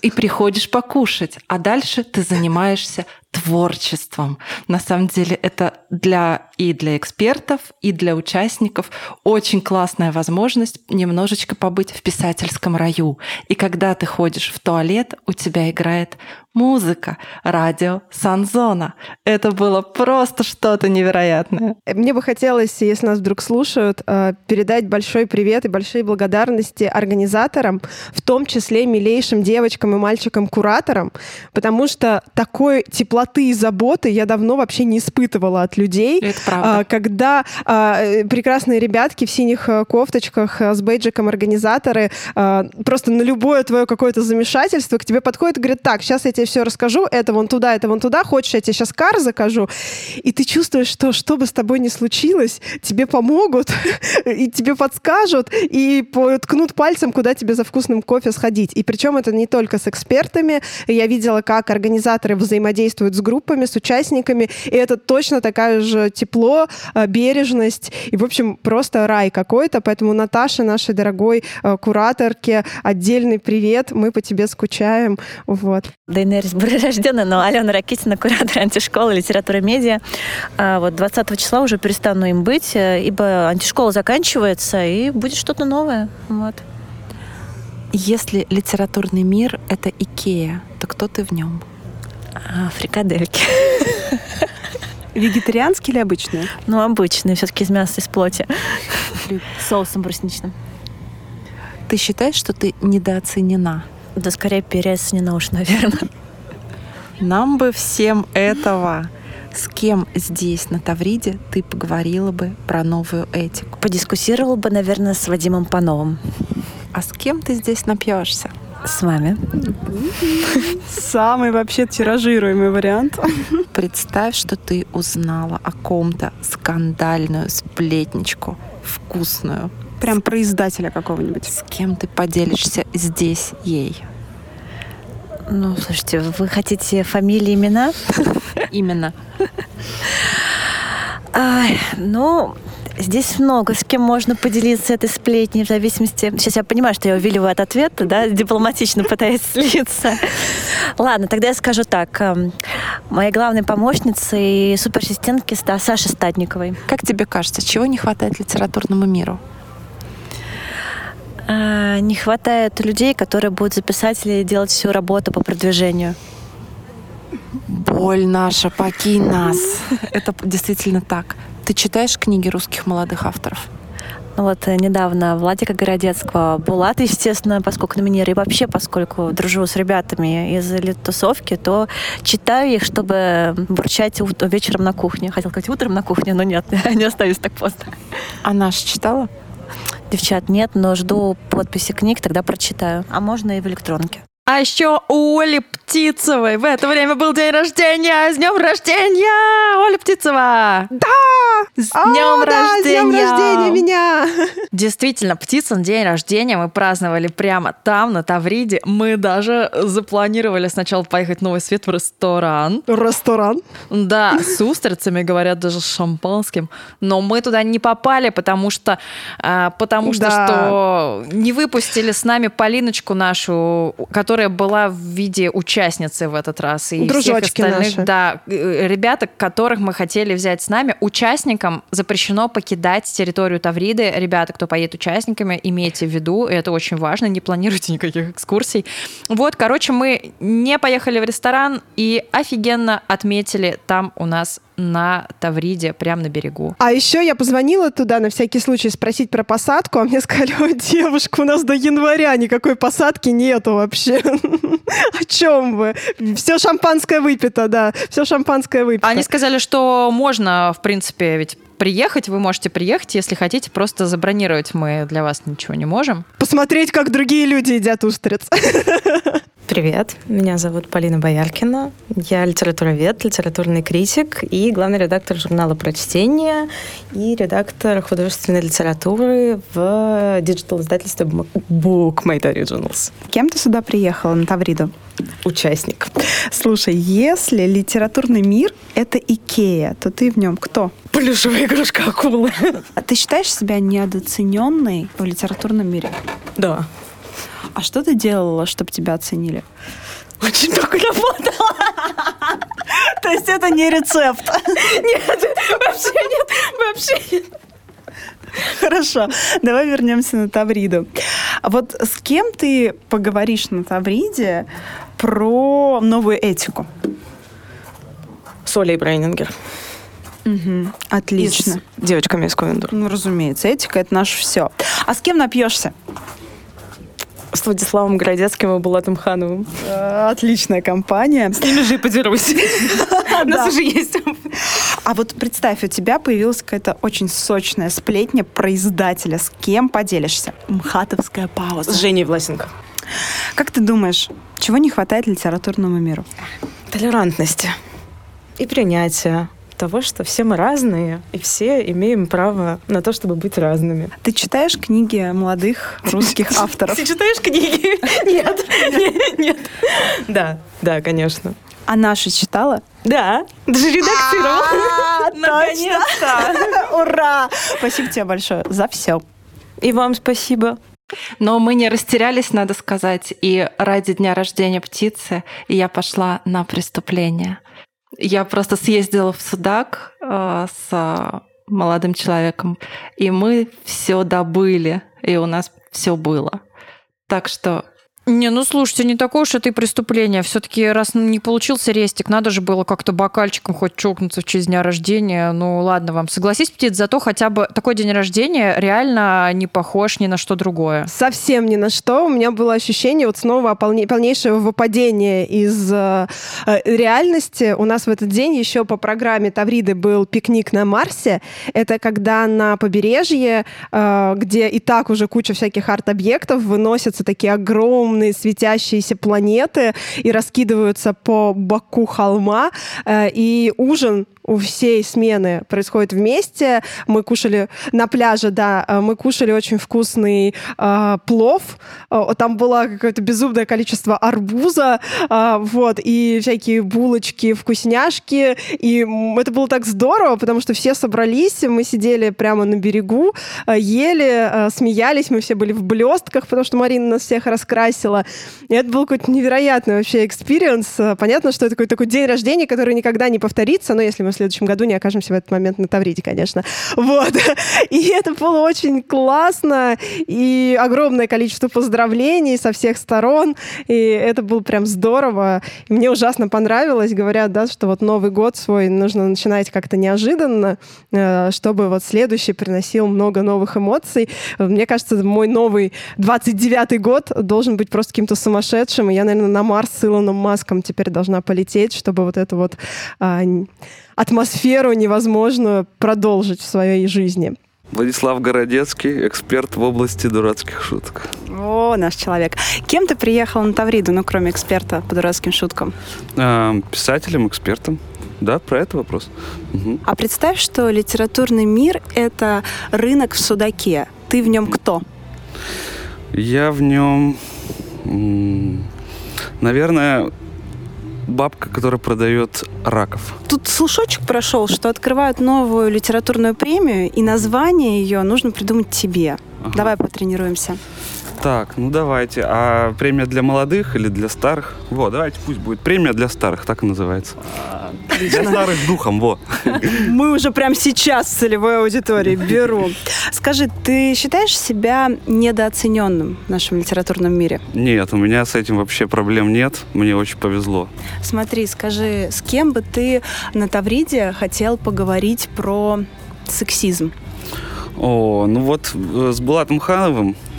и приходишь покушать, а дальше ты занимаешься творчеством. На самом деле это для и для экспертов, и для участников очень классная возможность немножечко побыть в писательском раю. И когда ты ходишь в туалет, у тебя играет музыка, радио, санзона. Это было просто что-то невероятное. Мне бы хотелось, если нас вдруг слушают, э, передать большой привет и большие благодарности организаторам, в том числе милейшим девочкам и мальчикам-кураторам, потому что такой теплоты и заботы я давно вообще не испытывала от людей. Это правда. А, когда а, э, прекрасные ребятки в синих э, кофточках э, с бейджиком организаторы а, просто на любое твое какое-то замешательство к тебе подходят и говорят, так, сейчас я тебе все расскажу, это вон туда, это вон туда, хочешь, я тебе сейчас кар закажу. И ты чувствуешь, что что бы с тобой ни случилось, тебе помогут, и тебе подскажут, и ткнут пальцем, куда тебе за вкусным кофе сходить. И причем это не только с экспертами. Я видела, как организаторы взаимодействуют с группами, с участниками, и это точно такая же тепло, э, бережность, и, в общем, просто рай какой-то. Поэтому Наташе, нашей дорогой э, кураторке, отдельный привет, мы по тебе скучаем. Вот. Дейнерис были рождены, но Алена Ракитина, куратор антишколы литературы медиа. А вот 20 числа уже перестану им быть, э, ибо антишкола заканчивается, и будет что-то новое. Вот. Если литературный мир — это Икея, то кто ты в нем? А, фрикадельки. Вегетарианский или обычный? Ну, обычный, все-таки из мяса, из плоти. С соусом брусничным. Ты считаешь, что ты недооценена? Да скорее переоценена уж, наверное. Нам бы всем этого. С кем здесь, на Тавриде, ты поговорила бы про новую этику? Подискуссировала бы, наверное, с Вадимом Пановым. А с кем ты здесь напьешься? С вами. Самый вообще тиражируемый вариант. Представь, что ты узнала о ком-то скандальную сплетничку, вкусную. Прям про издателя какого-нибудь. С кем ты поделишься здесь ей? Ну, слушайте, вы хотите фамилии, имена? Именно. Ну, Здесь много с кем можно поделиться этой сплетней в зависимости... Сейчас я понимаю, что я увиливаю от ответа, да, дипломатично пытаюсь слиться. Ладно, тогда я скажу так. Эм, моей главной помощницей и суперассистентки Саши Стадниковой. Как тебе кажется, чего не хватает литературному миру? А, не хватает людей, которые будут записать или делать всю работу по продвижению. Боль наша, покинь нас. Это действительно так. Ты читаешь книги русских молодых авторов? Ну вот э, недавно Владика Городецкого, Булат, естественно, поскольку номинирую, и вообще, поскольку дружу с ребятами из тусовки, то читаю их, чтобы бурчать вечером на кухне. Хотел сказать утром на кухне, но нет, не остаюсь так поздно. А наш читала? Девчат, нет, но жду подписи книг, тогда прочитаю. А можно и в электронке. А еще у Оли Птицевой в это время был день рождения. С днем рождения, Оля Птицева! Да! С днем О, рождения! Да, с днем рождения меня! Действительно, Птицын день рождения мы праздновали прямо там, на Тавриде. Мы даже запланировали сначала поехать в Новый Свет в ресторан. Ресторан? Да, с устрицами, говорят, даже с шампанским. Но мы туда не попали, потому что, а, потому что, Да. что не выпустили с нами Полиночку нашу, которая была в виде участницы в этот раз. И всех Дружочки остальных, наши. да, э, ребята, которых мы хотели взять с нами, участникам запрещено покидать территорию Тавриды. Ребята, кто поедет участниками, имейте в виду, это очень важно, не планируйте никаких экскурсий. Вот, короче, мы не поехали в ресторан и офигенно отметили там у нас на Тавриде, прямо на берегу. А еще я позвонила туда на всякий случай спросить про посадку, а мне сказали, ой, девушка, у нас до января никакой посадки нету вообще. О чем вы? Все шампанское выпито, да, все шампанское выпито. Они сказали, что можно, в принципе, ведь приехать, вы можете приехать, если хотите, просто забронировать мы для вас ничего не можем. Посмотреть, как другие люди едят устриц. Привет, меня зовут Полина Бояркина. Я литературовед, литературный критик и главный редактор журнала «Прочтение» и редактор художественной литературы в диджитал-издательстве Bookmate Originals. Кем ты сюда приехала, на Тавриду? Участник. Слушай, если литературный мир — это Икея, то ты в нем кто? Плюшевая игрушка акулы. А ты считаешь себя недооцененной в литературном мире? Да. А что ты делала, чтобы тебя оценили? Очень много работала. То есть это не рецепт? Нет, вообще нет, вообще нет. Хорошо, давай вернемся на Тавриду. А вот с кем ты поговоришь на Тавриде про новую этику? С Олей Брейнингер. Угу. Отлично. И с девочками из Ковендур. Ну, разумеется, этика — это наше все. А с кем напьешься? С Владиславом Городецким и Булатом Хановым. Э, Отличная компания. С ними же и подерусь. У нас уже есть. А вот представь, у тебя появилась какая-то очень сочная сплетня про издателя. С кем поделишься? Мхатовская пауза. С Женей Власенко. Как ты думаешь, чего не хватает литературному миру? Толерантности и принятия того, что все мы разные, и все имеем право на то, чтобы быть разными. Ты читаешь книги молодых русских авторов? Ты читаешь книги? Нет, нет, нет. Да, да, конечно. А наши читала? Да, даже редактировала. А, Наконец-то! Ура! Спасибо тебе большое за все. И вам спасибо. Но мы не растерялись, надо сказать, и ради дня рождения птицы я пошла на преступление. Я просто съездила в Судак э, с молодым человеком, и мы все добыли, и у нас все было. Так что не, ну слушайте, не такое уж это и преступление. Все-таки раз не получился рестик, надо же было как-то бокальчиком хоть чокнуться в честь дня рождения. Ну ладно вам. Согласись, птиц, зато хотя бы такой день рождения реально не похож ни на что другое. Совсем ни на что. У меня было ощущение вот снова полне, полнейшего выпадения из э, э, реальности. У нас в этот день еще по программе Тавриды был пикник на Марсе. Это когда на побережье, э, где и так уже куча всяких арт-объектов, выносятся такие огромные огромные светящиеся планеты и раскидываются по боку холма. Э, и ужин у всей смены происходит вместе. Мы кушали на пляже, да, э, мы кушали очень вкусный э, плов. Э, там было какое-то безумное количество арбуза, э, вот, и всякие булочки, вкусняшки. И это было так здорово, потому что все собрались, мы сидели прямо на берегу, э, ели, э, смеялись, мы все были в блестках, потому что Марина нас всех раскрасила. И это был какой-то невероятный вообще experience. Понятно, что это какой-то такой день рождения, который никогда не повторится, но если мы в следующем году не окажемся в этот момент на Тавриде, конечно. Вот. И это было очень классно, и огромное количество поздравлений со всех сторон, и это было прям здорово. И мне ужасно понравилось, говорят, да, что вот Новый год свой нужно начинать как-то неожиданно, э, чтобы вот следующий приносил много новых эмоций. Мне кажется, мой новый 29-й год должен быть просто каким-то сумасшедшим, и я, наверное, на Марс с Илоном Маском теперь должна полететь, чтобы вот это вот а, атмосферу невозможно продолжить в своей жизни. Владислав Городецкий, эксперт в области дурацких шуток. О, наш человек. Кем ты приехал на Тавриду, ну, кроме эксперта по дурацким шуткам? Э, писателем, экспертом. Да, про это вопрос. Угу. А представь, что литературный мир — это рынок в Судаке. Ты в нем кто? Я в нем, наверное, бабка, которая продает раков. Тут слушочек прошел, что открывают новую литературную премию, и название ее нужно придумать тебе. Ага. Давай потренируемся. Так, ну давайте. А премия для молодых или для старых? Вот, давайте пусть будет премия для старых, так и называется. Отлично. Для старых духом, во. Мы уже прямо сейчас в целевой аудитории беру. Скажи, ты считаешь себя недооцененным в нашем литературном мире? Нет, у меня с этим вообще проблем нет. Мне очень повезло. Смотри, скажи, с кем бы ты на Тавриде хотел поговорить про сексизм? О, ну вот э, с Булатом Хановым,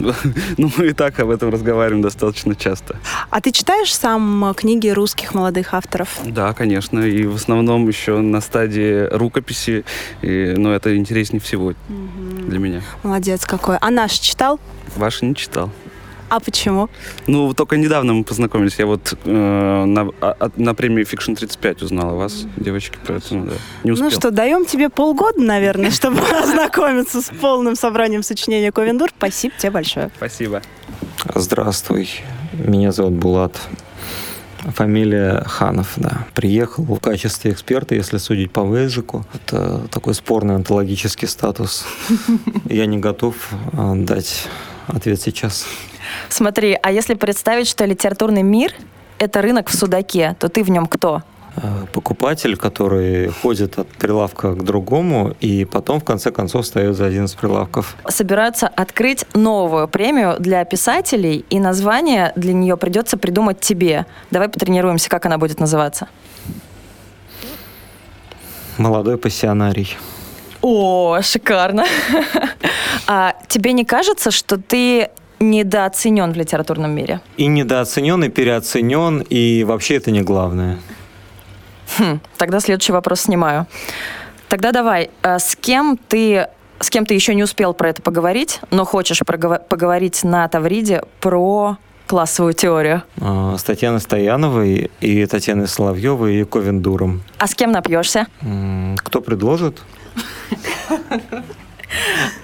ну мы и так об этом разговариваем достаточно часто. А ты читаешь сам книги русских молодых авторов? Да, конечно, и в основном еще на стадии рукописи, и, но это интереснее всего угу. для меня. Молодец какой. А наш читал? Ваши не читал. А почему? Ну, только недавно мы познакомились. Я вот э, на, а, на премии Fiction 35 узнала вас, девочки, поэтому да, не успел. Ну что, даем тебе полгода, наверное, чтобы ознакомиться с полным собранием сочинения Ковендур. Спасибо тебе большое. Спасибо. Здравствуй, меня зовут Булат. Фамилия Ханов, да. Приехал в качестве эксперта, если судить по Вейджику. Это такой спорный онтологический статус. Я не готов э, дать ответ сейчас. Смотри, а если представить, что литературный мир — это рынок в Судаке, то ты в нем кто? Э, покупатель, который ходит от прилавка к другому и потом в конце концов встает за один из прилавков. Собираются открыть новую премию для писателей, и название для нее придется придумать тебе. Давай потренируемся, как она будет называться. Молодой пассионарий. О, шикарно. А тебе не кажется, что ты недооценен в литературном мире? И недооценен, и переоценен, и вообще это не главное. Хм, тогда следующий вопрос снимаю. Тогда давай, а с кем ты с кем ты еще не успел про это поговорить, но хочешь поговорить на Тавриде про классовую теорию? А, С Татьяной Стояновой и Татьяной Соловьевой и Ковендуром. А с кем напьешься? Кто предложит?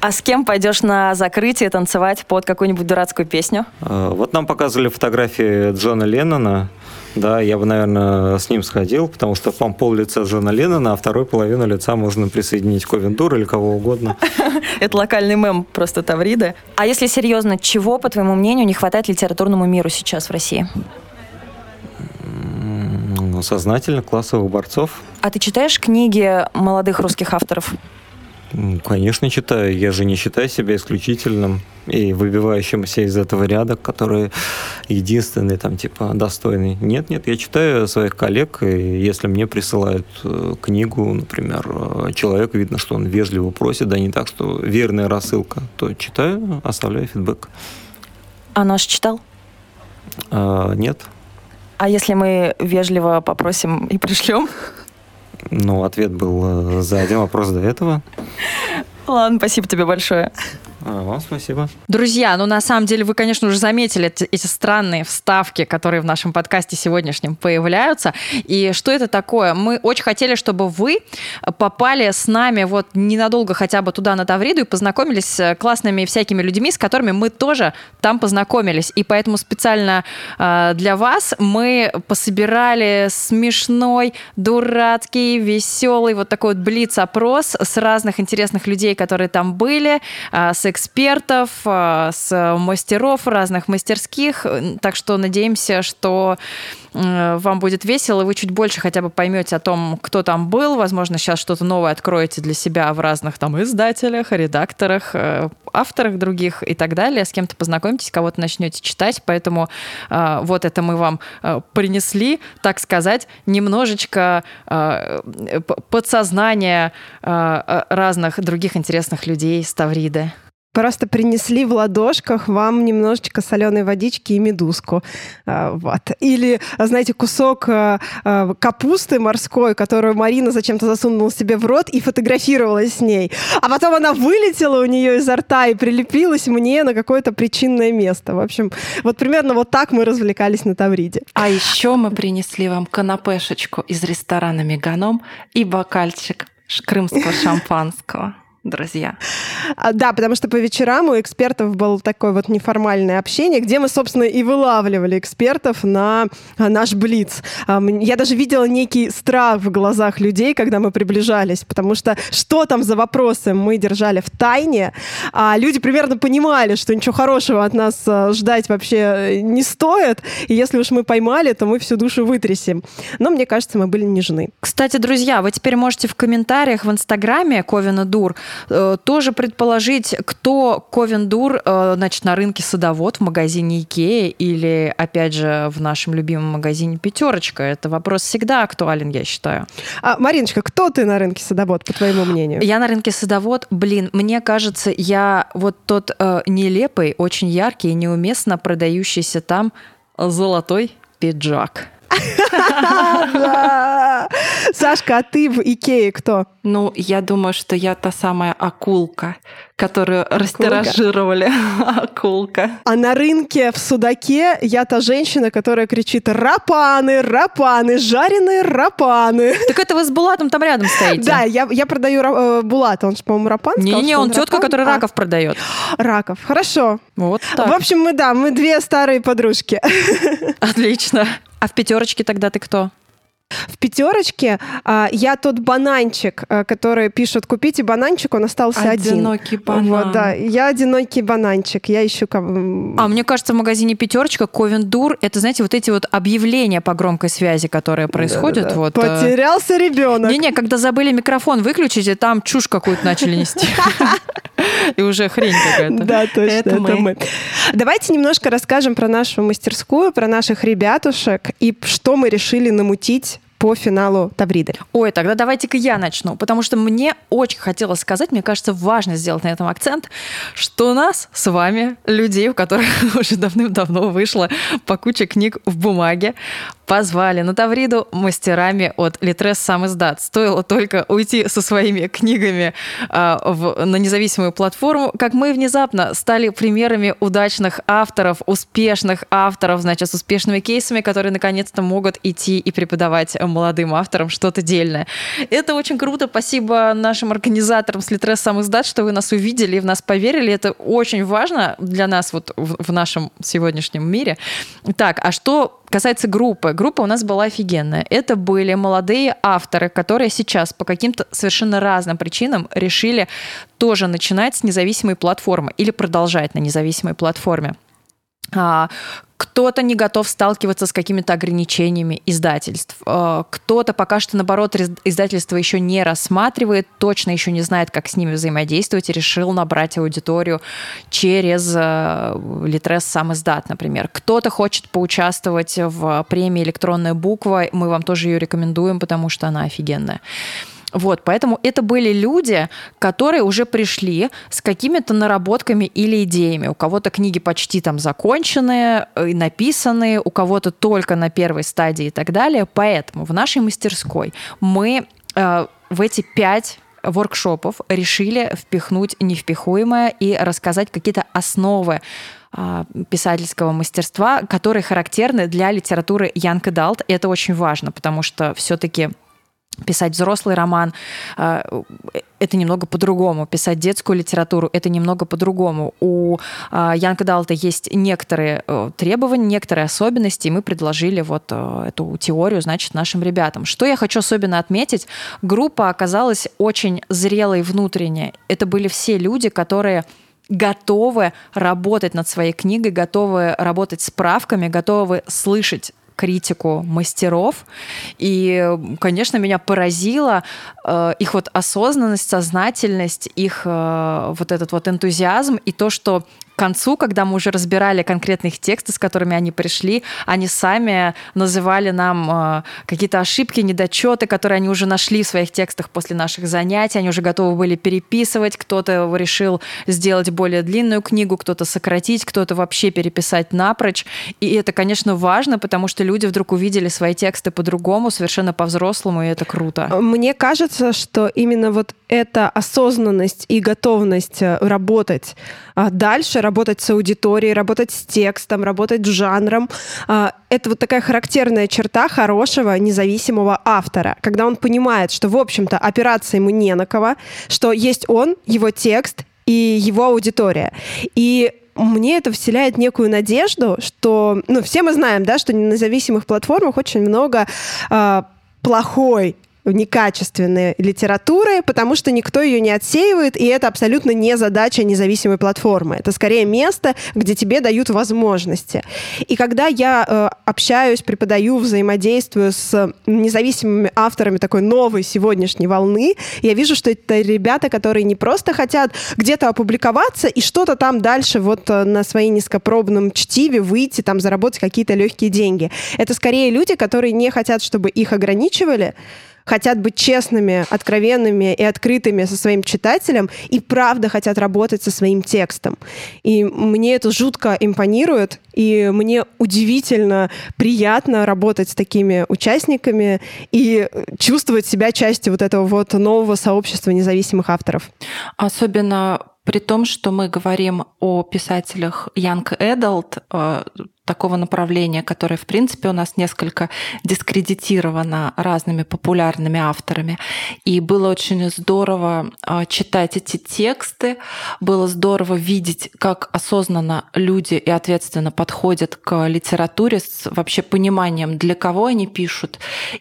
А с кем пойдешь на закрытие танцевать под какую-нибудь дурацкую песню? А, Вот нам показывали фотографии Джона Леннона. Да, я бы, наверное, с ним сходил, потому что там пол лица Джона Леннона, а вторую половину лица можно присоединить к или кого угодно. Это локальный мем просто Тавриды. А если серьезно, чего, по твоему мнению, не хватает литературному миру сейчас в России? Ну, Сознательно классовых борцов. А ты читаешь книги молодых русских авторов? Конечно, читаю. Я же не считаю себя исключительным и выбивающимся из этого ряда, который единственный, там, типа, достойный. Нет, нет, я читаю своих коллег, и если мне присылают э, книгу, например, э, человек, видно, что он вежливо просит, да не так, что верная рассылка, то читаю, оставляю фидбэк. А наш читал? А, нет. А если мы вежливо попросим и пришлем? Ну, ответ был э, за один вопрос до этого. Ладно, спасибо тебе большое. А, вам спасибо. Друзья, ну на самом деле вы, конечно, уже заметили эти, эти странные вставки, которые в нашем подкасте сегодняшнем появляются. И что это такое? Мы очень хотели, чтобы вы попали с нами вот ненадолго хотя бы туда, на Тавриду, и познакомились с классными всякими людьми, с которыми мы тоже там познакомились. И поэтому специально э, для вас мы пособирали смешной, дурацкий, веселый вот такой вот блиц-опрос с разных интересных людей, которые там были, э, с экспертов, э, с мастеров разных мастерских. Так что надеемся, что вам будет весело, вы чуть больше хотя бы поймете о том, кто там был. Возможно, сейчас что-то новое откроете для себя в разных там издателях, редакторах, э, авторах других и так далее. С кем-то познакомитесь, кого-то начнете читать. Поэтому э, вот это мы вам э, принесли, так сказать, немножечко э, п- подсознания э, э, разных других интересных людей с Тавриды. Просто принесли в ладошках вам немножечко соленой водички и медузку. А, Вот. Или, знаете, кусок а, а, капусты морской, которую Марина зачем-то засунула себе в рот и фотографировалась с ней. А потом она вылетела у нее изо рта и прилепилась мне на какое-то причинное место. В общем, вот примерно вот так мы развлекались на Тавриде. А еще мы принесли вам канапешечку из ресторана «Меганом» и бокальчик крымского шампанского. Друзья. А, Да, потому что по вечерам у экспертов было такое вот неформальное общение, где мы, собственно, и вылавливали экспертов на а, наш Блиц. А, Я даже видела некий страх в глазах людей, когда мы приближались, потому что что там за вопросы мы держали в тайне, а люди примерно понимали, что ничего хорошего от нас а, ждать вообще э, не стоит, и если уж мы поймали, то мы всю душу вытрясем. Но мне кажется, мы были нежны. Кстати, друзья, вы теперь можете в комментариях в Инстаграме Ковина Дур тоже предположить, кто Ковен Дур, э, значит, на рынке Садовод, в магазине Икея или, опять же, в нашем любимом магазине Пятерочка. Это вопрос всегда актуален, я считаю. А, Мариночка, кто ты на рынке садовод, по твоему мнению? Я на рынке Садовод, блин, мне кажется, я вот тот э, нелепый, очень яркий и неуместно продающийся там золотой пиджак. Сашка, а ты в Икее кто? Ну, я думаю, что я та самая акулка, которую растиражировали. Акулка. А на рынке в Судаке я та женщина, которая кричит «Рапаны, рапаны, жареные рапаны». Так это вы с Булатом там рядом стоите? Да, я, я продаю э, Булата, он же, по-моему, рапан. Не-не, что он тетка, рапан. которая А, раков продает. Раков, хорошо. Вот так. В общем, мы, да, мы две старые подружки. Отлично. А в пятерочке тогда ты кто? В пятерочке а, я тот бананчик, а, который пишут «Купите бананчик», он остался один. Одинокий банан. Вот, да, я одинокий бананчик, я ищу... кого- А мне кажется, в магазине Пятерочка Ковендур это, знаете, вот эти вот объявления по громкой связи, которые происходят. Да-да-да. Вот, э, Потерялся ребенок. Не-не, когда забыли микрофон выключить, и там чушь какую-то начали нести. И уже хрень какая-то. Да, точно, это, Это мы. мы. Давайте немножко расскажем про нашу мастерскую, про наших ребятушек и что мы решили намутить по финалу Тавриды. Ой, тогда давайте-ка я начну, потому что мне очень хотелось сказать, мне кажется, важно сделать на этом акцент, что нас с вами, людей, у которых уже давным-давно вышло по куче книг в бумаге, позвали на Тавриду мастерами от Литрес сам издат. Стоило только уйти со своими книгами э, в, на независимую платформу, как мы внезапно стали примерами удачных авторов, успешных авторов, значит, с успешными кейсами, которые наконец-то могут идти и преподавать молодым авторам что-то дельное. Это очень круто. Спасибо нашим организаторам с Литрес сам издат, что вы нас увидели и в нас поверили. Это очень важно для нас вот в, в нашем сегодняшнем мире. Так, а что касается группы, группа у нас была офигенная. Это были молодые авторы, которые сейчас по каким-то совершенно разным причинам решили тоже начинать с независимой платформы или продолжать на независимой платформе. Кто-то не готов сталкиваться с какими-то ограничениями издательств. А, кто-то пока что, наоборот, издательство еще не рассматривает, точно еще не знает, как с ними взаимодействовать, и решил набрать аудиторию через а, Литрес сам издат, например. Кто-то хочет поучаствовать в премии «Электронная буква». Мы вам тоже ее рекомендуем, потому что она офигенная. Вот, поэтому это были люди, которые уже пришли с какими-то наработками или идеями. У кого-то книги почти там законченные, э, и написанные, у кого-то только на первой стадии и так далее. Поэтому в нашей мастерской мы э, в эти пять воркшопов решили впихнуть невпихуемое и рассказать какие-то основы э, писательского мастерства, которые характерны для литературы Young Adult. Это очень важно, потому что все-таки писать взрослый роман а, это немного по-другому, писать детскую литературу это немного по-другому. У а, Янка Далта есть некоторые э, требования, некоторые особенности, и мы предложили вот э, эту теорию, значит, нашим ребятам. Что я хочу особенно отметить, группа оказалась очень зрелой внутренне. Это были все люди, которые готовы работать над своей книгой, готовы работать с правками, готовы слышать критику мастеров. И, конечно, меня поразило э, их вот осознанность, сознательность, их э, вот этот вот энтузиазм и то, что концу, когда мы уже разбирали конкретных тексты, с которыми они пришли, они сами называли нам э, какие-то ошибки, недочеты, которые они уже нашли в своих текстах после наших занятий. Они уже готовы были переписывать. Кто-то решил сделать более длинную книгу, кто-то сократить, кто-то вообще переписать напрочь. И это, конечно, важно, потому что люди вдруг увидели свои тексты по-другому, совершенно по-взрослому, и это круто. Мне кажется, что именно вот эта осознанность и готовность э, работать а, дальше, с аудиторией, работать с текстом, работать с жанром. А, это вот такая характерная черта хорошего независимого автора, когда он понимает, что, в общем-то, опираться ему не на кого, что есть он, его текст и его аудитория. И мне это вселяет некую надежду, что, ну, все мы знаем, да, что на независимых платформах очень много э, плохой некачественной литературы, потому что никто ее не отсеивает, и это абсолютно не задача независимой платформы. Это скорее место, где тебе дают возможности. И когда я э, общаюсь, преподаю, взаимодействую с независимыми авторами такой новой сегодняшней волны, я вижу, что это ребята, которые не просто хотят где-то опубликоваться и что-то там дальше вот э, на своей низкопробном чтиве выйти, там заработать какие-то легкие деньги. Это скорее люди, которые не хотят, чтобы их ограничивали, хотят быть честными, откровенными и открытыми со своим читателем и правда хотят работать со своим текстом. И мне это жутко импонирует, и мне удивительно приятно работать с такими участниками и чувствовать себя частью вот этого вот нового сообщества независимых авторов. Особенно при том, что мы говорим о писателях Young Adult, э, такого направления, которое, в принципе, у нас несколько дискредитировано разными популярными авторами. И было очень здорово э, читать эти тексты, было здорово видеть, как осознанно люди и ответственно подходят к литературе с вообще пониманием, для кого они пишут,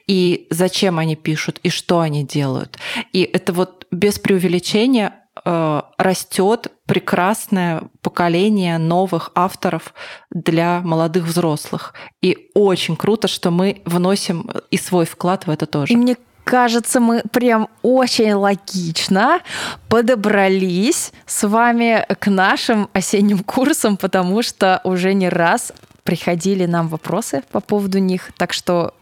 и зачем они пишут, и что они делают. И это вот без преувеличения Э, растет прекрасное поколение новых авторов для молодых взрослых. И очень круто, что мы вносим и свой вклад в это тоже. И мне кажется, мы прям очень логично подобрались с вами к нашим осенним курсам, потому что уже не раз приходили нам вопросы по поводу них. Так что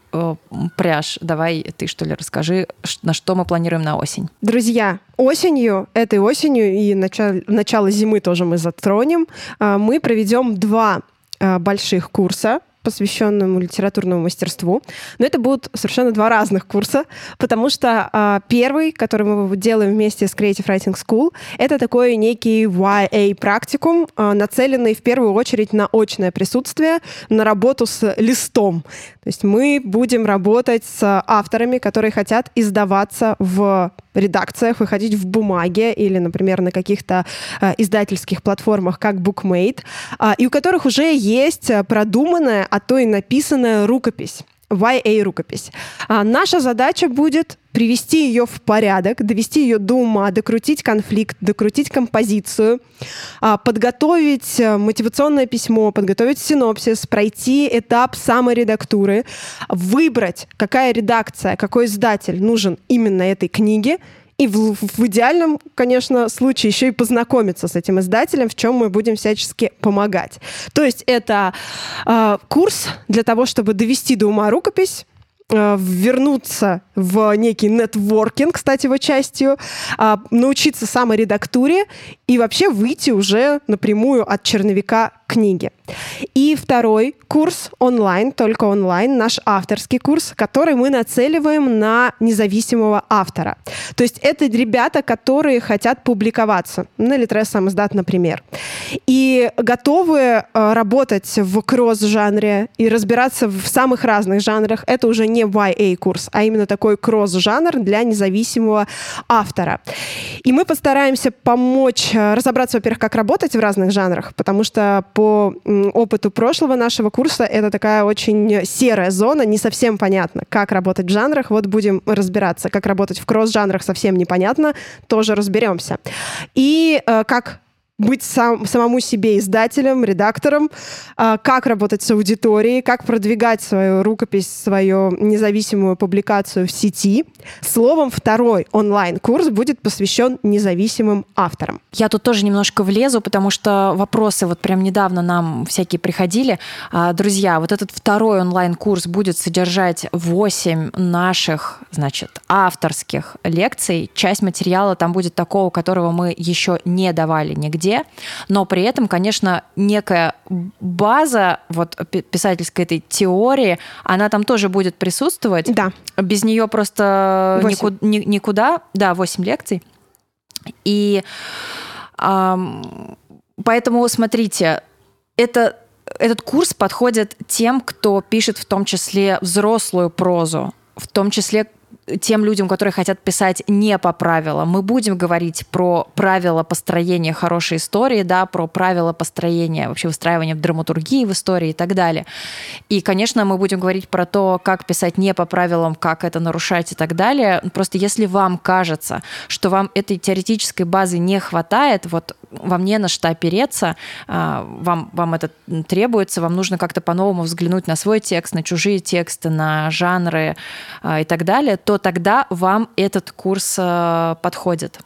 пряж. Давай ты, что ли, расскажи, на что мы планируем на осень. Друзья, осенью, этой осенью и начало, начало зимы тоже мы затронем, а, мы проведем два а, больших курса посвященному литературному мастерству. Но это будут совершенно два разных курса, потому что э, первый, который мы делаем вместе с Creative Writing School, это такой некий YA-практикум, э, нацеленный в первую очередь на очное присутствие, на работу с листом. То есть мы будем работать с авторами, которые хотят издаваться в редакциях, выходить в бумаге или, например, на каких-то э, издательских платформах, как BookMate, э, и у которых уже есть продуманная, то и написанная рукопись. YA рукопись. А наша задача будет привести ее в порядок, довести ее до ума, докрутить конфликт, докрутить композицию, а, подготовить э, мотивационное письмо, подготовить синопсис, пройти этап саморедактуры, выбрать, какая редакция, какой издатель нужен именно этой книге, и в, в идеальном, конечно, случае еще и познакомиться с этим издателем, в чем мы будем всячески помогать. То есть это э, курс для того, чтобы довести до ума рукопись, Э, вернуться в некий нетворкинг, кстати, его частью, а, научиться саморедактуре и вообще выйти уже напрямую от черновика книги. И второй курс онлайн, только онлайн, наш авторский курс, который мы нацеливаем на независимого автора. То есть это ребята, которые хотят публиковаться на Литрес самоздат, например, и готовы э, работать в кросс-жанре и разбираться в самых разных жанрах. Это уже не YA-курс, а именно такой кросс-жанр для независимого автора. И мы постараемся помочь э, разобраться, во-первых, как работать в разных жанрах, потому что по опыту прошлого нашего курса это такая очень серая зона, не совсем понятно, как работать в жанрах. Вот будем разбираться. Как работать в кросс-жанрах совсем непонятно, тоже разберемся. И э, как быть сам, самому себе издателем, редактором, а, как работать с аудиторией, как продвигать свою рукопись, свою независимую публикацию в сети. Словом, второй онлайн-курс будет посвящен независимым авторам. Я тут тоже немножко влезу, потому что вопросы вот прям недавно нам всякие приходили. А, друзья, вот этот второй онлайн-курс будет содержать 8 наших, значит, авторских лекций. Часть материала там будет такого, которого мы еще не давали нигде везде, но при этом, конечно, некая база вот писательской этой теории, она там тоже будет присутствовать. Да. Без нее просто никуда, никуда. Да, 8 лекций. И эм, поэтому, смотрите, это этот курс подходит тем, кто пишет в том числе взрослую прозу, в том числе тем людям, которые хотят писать не по правилам. Мы будем говорить про правила построения хорошей истории, да, про правила построения, вообще выстраивания драматургии в истории и так далее. И, конечно, мы будем говорить про то, как писать не по правилам, как это нарушать и так далее. Просто если вам кажется, что вам этой теоретической базы не хватает, вот вам не на что опереться, а, вам, вам это требуется, вам нужно как-то по-новому взглянуть на свой текст, на чужие тексты, на жанры а, и так далее, то тогда вам этот курс а, подходит.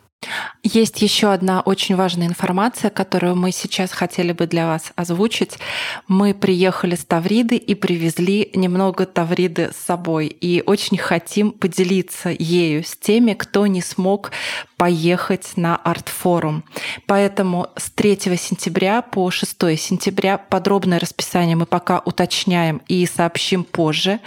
Есть еще одна очень важная информация, которую мы сейчас хотели бы для вас озвучить. Мы приехали с Тавриды и привезли немного Тавриды с собой. И очень хотим поделиться ею с теми, кто не смог поехать на арт-форум. Поэтому с 3 сентября по 6 сентября подробное расписание мы пока уточняем и сообщим позже.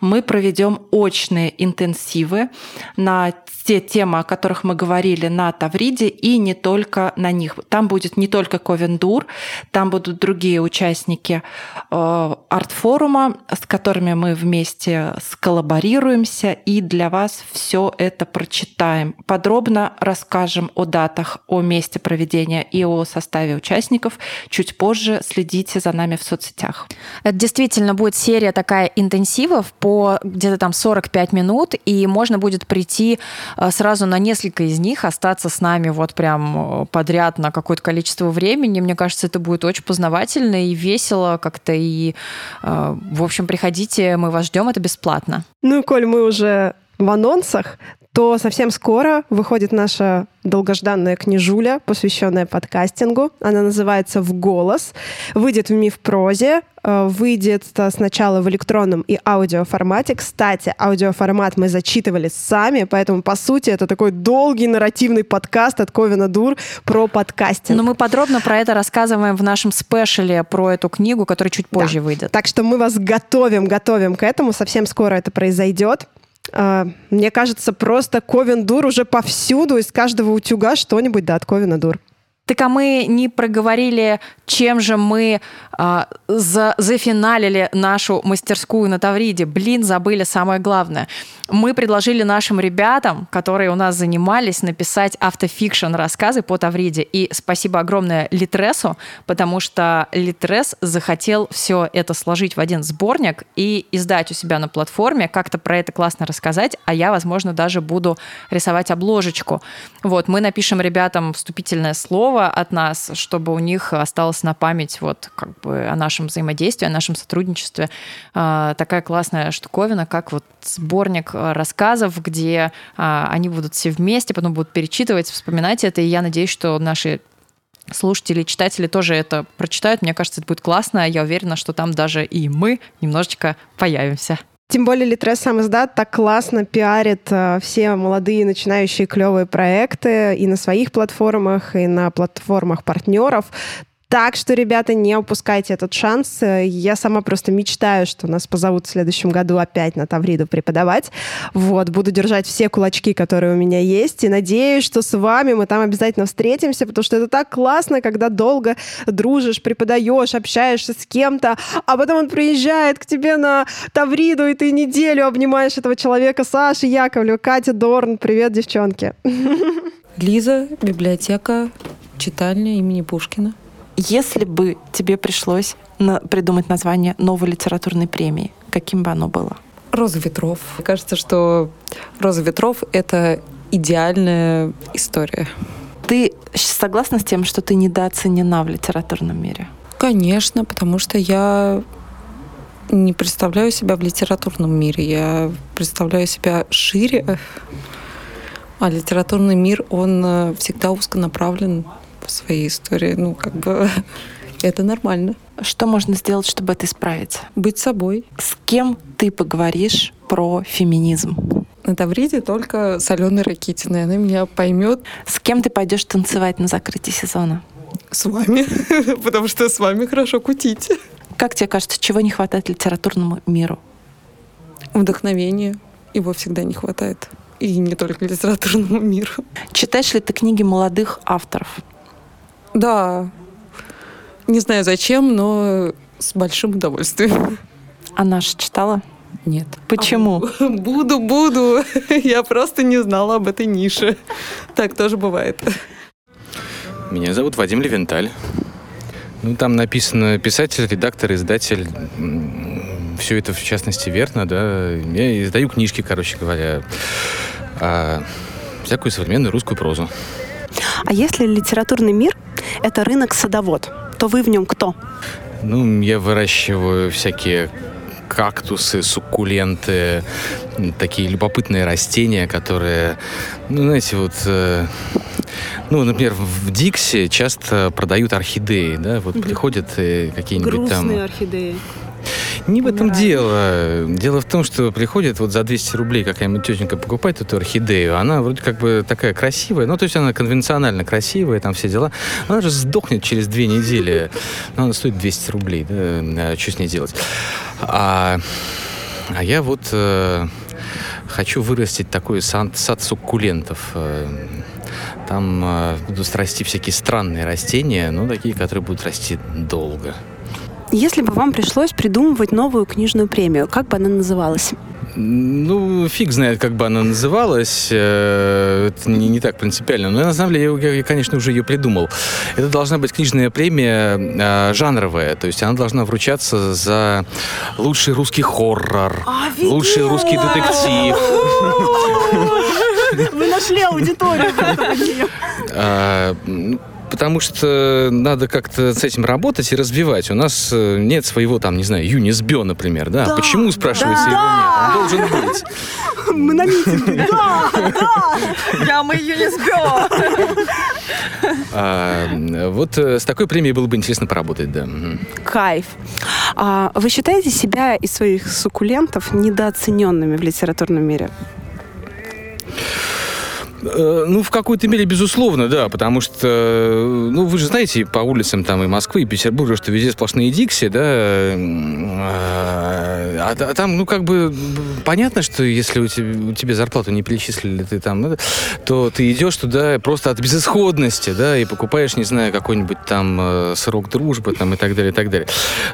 Мы проведем очные интенсивы на те темы, о которых мы говорили на Тавриде, и не только на них. Там будет не только Ковендур, там будут другие участники э, арт-форума, с которыми мы вместе сколлаборируемся, и для вас все это прочитаем. Подробно расскажем о датах, о месте проведения и о составе участников. Чуть позже следите за нами в соцсетях. Это действительно будет серия такая интенсивов по где-то там 45 минут, и можно будет прийти э, сразу на несколько из них, остаться с нами вот прям э, подряд на какое-то количество времени. Мне кажется, это будет очень познавательно и весело как-то. И, э, в общем, приходите, мы вас ждем, это бесплатно. Ну, Коль, мы уже в анонсах, то совсем скоро выходит наша долгожданная книжуля, посвященная подкастингу. Она называется «В голос». Выйдет в «Миф прозе», э, выйдет сначала в электронном и аудиоформате. Кстати, аудиоформат мы зачитывали сами, поэтому, по сути, это такой долгий нарративный подкаст от Ковина Дур про подкастинг. Но мы подробно про это рассказываем в нашем спешле про эту книгу, который чуть позже Да. выйдет. Так что мы вас готовим, готовим к этому. Совсем скоро это произойдет. А, Мне кажется, просто Ковен Дур уже повсюду, из каждого утюга что-нибудь да от Ковина Дур. Так а мы не проговорили, чем же мы а, за, зафиналили нашу мастерскую на Тавриде. Блин, забыли самое главное. Мы предложили нашим ребятам, которые у нас занимались, написать автофикшн рассказы по Тавриде. И спасибо огромное Литресу, потому что Литрес захотел все это сложить в один сборник и издать у себя на платформе, как-то про это классно рассказать, а я, возможно, даже буду рисовать обложечку. Вот, мы напишем ребятам вступительное слово от нас, чтобы у них осталось на память вот как бы о нашем взаимодействии, о нашем сотрудничестве. А, такая классная штуковина, как вот сборник рассказов, где а, они будут все вместе, потом будут перечитывать, вспоминать это, и я надеюсь, что наши слушатели, читатели тоже это прочитают. Мне кажется, это будет классно. Я уверена, что там даже и мы немножечко появимся. Тем более Литрес сам издат так классно пиарит э, все молодые начинающие клевые проекты и на своих платформах, и на платформах партнеров. Так что, ребята, не упускайте этот шанс. Я сама просто мечтаю, что нас позовут в следующем году опять на Тавриду преподавать. Вот, буду держать все кулачки, которые у меня есть, и надеюсь, что с вами мы там обязательно встретимся, потому что это так классно, когда долго дружишь, преподаешь, общаешься с кем-то, а потом он приезжает к тебе на Тавриду, и ты неделю обнимаешь этого человека. Саша Яковлев, Катя Дорн. Привет, девчонки. Лиза, библиотека, читальня имени Пушкина. Если бы тебе пришлось на- придумать название новой литературной премии, каким бы оно было? Роза ветров. Мне кажется, что Роза ветров — это идеальная история. Ты согласна с тем, что ты недооценена в литературном мире? Конечно, потому что я не представляю себя в литературном мире. Я представляю себя шире. А литературный мир, он э, всегда узконаправлен в своей истории. Ну, как бы это нормально. Что можно сделать, чтобы это исправить? Быть собой. С кем ты поговоришь про феминизм? На Тавриде только с Аленой Ракитиной. Она меня поймет. С кем ты пойдешь танцевать на закрытии сезона? С вами. Потому что с вами хорошо кутить. Как тебе кажется, чего не хватает литературному миру? Вдохновение. Его всегда не хватает. И не только литературному миру. Читаешь ли ты книги молодых авторов? Да. Не знаю зачем, но с большим удовольствием. А наша читала? Нет. Почему? А, буду, буду. Я просто не знала об этой нише. Так тоже бывает. Меня зовут Вадим Левенталь. Ну, там написано писатель, редактор, издатель. Все это, в частности, верно, да. Я издаю книжки, короче говоря. А, всякую современную русскую прозу. А если литературный мир — это рынок-садовод, то вы в нем кто? Ну, я выращиваю всякие кактусы, суккуленты, такие любопытные растения, которые, ну, знаете, вот, э, ну, например, в Диксе часто продают орхидеи, да, вот Мгм. приходят э, какие-нибудь там... Грустные орхидеи. Не в этом дело. Дело в том, что приходит вот за 200 рублей какая-нибудь тетенька покупает эту орхидею. Она вроде как бы такая красивая. Ну, то есть она конвенционально красивая, там все дела. Она же сдохнет через две недели. Но она стоит 200 рублей. Да? А что с ней делать? А, а я вот э, хочу вырастить такой сад, сад суккулентов. Э, Там э, будут расти всякие странные растения, но такие, которые будут расти долго. Если бы вам пришлось придумывать новую книжную премию, как бы она называлась? Ну, фиг знает, как бы она называлась. э, Это не, не так принципиально. Но на самом деле, я, я, конечно, уже ее придумал. Это должна быть книжная премия э, жанровая. То есть она должна вручаться за лучший русский хоррор, лучший русский детектив. Вы нашли аудиторию. Потому что надо как-то с этим работать и развивать. У нас э, нет своего, там, не знаю, Юнисбё, например, да? Да, Почему, спрашивается, да. его нет? Он должен быть. Мы на митинге. Да, да. Я мы ЮНИСБё. А, вот э, с такой премией было бы интересно поработать, да. Кайф. А вы считаете себя и своих суккулентов недооцененными в литературном мире? Э, Ну, в какой-то мере, безусловно, да, потому что, э, ну, вы же знаете, по улицам там и Москвы, и Петербурга, что везде сплошные Дикси, да, м, а, а там, ну, как бы, понятно, что если у тебя, у тебя зарплату не перечислили, ты там, ну, то ты идешь туда просто от безысходности, да, и покупаешь, не знаю, какой-нибудь там э, срок дружбы, там, и так далее, и так далее.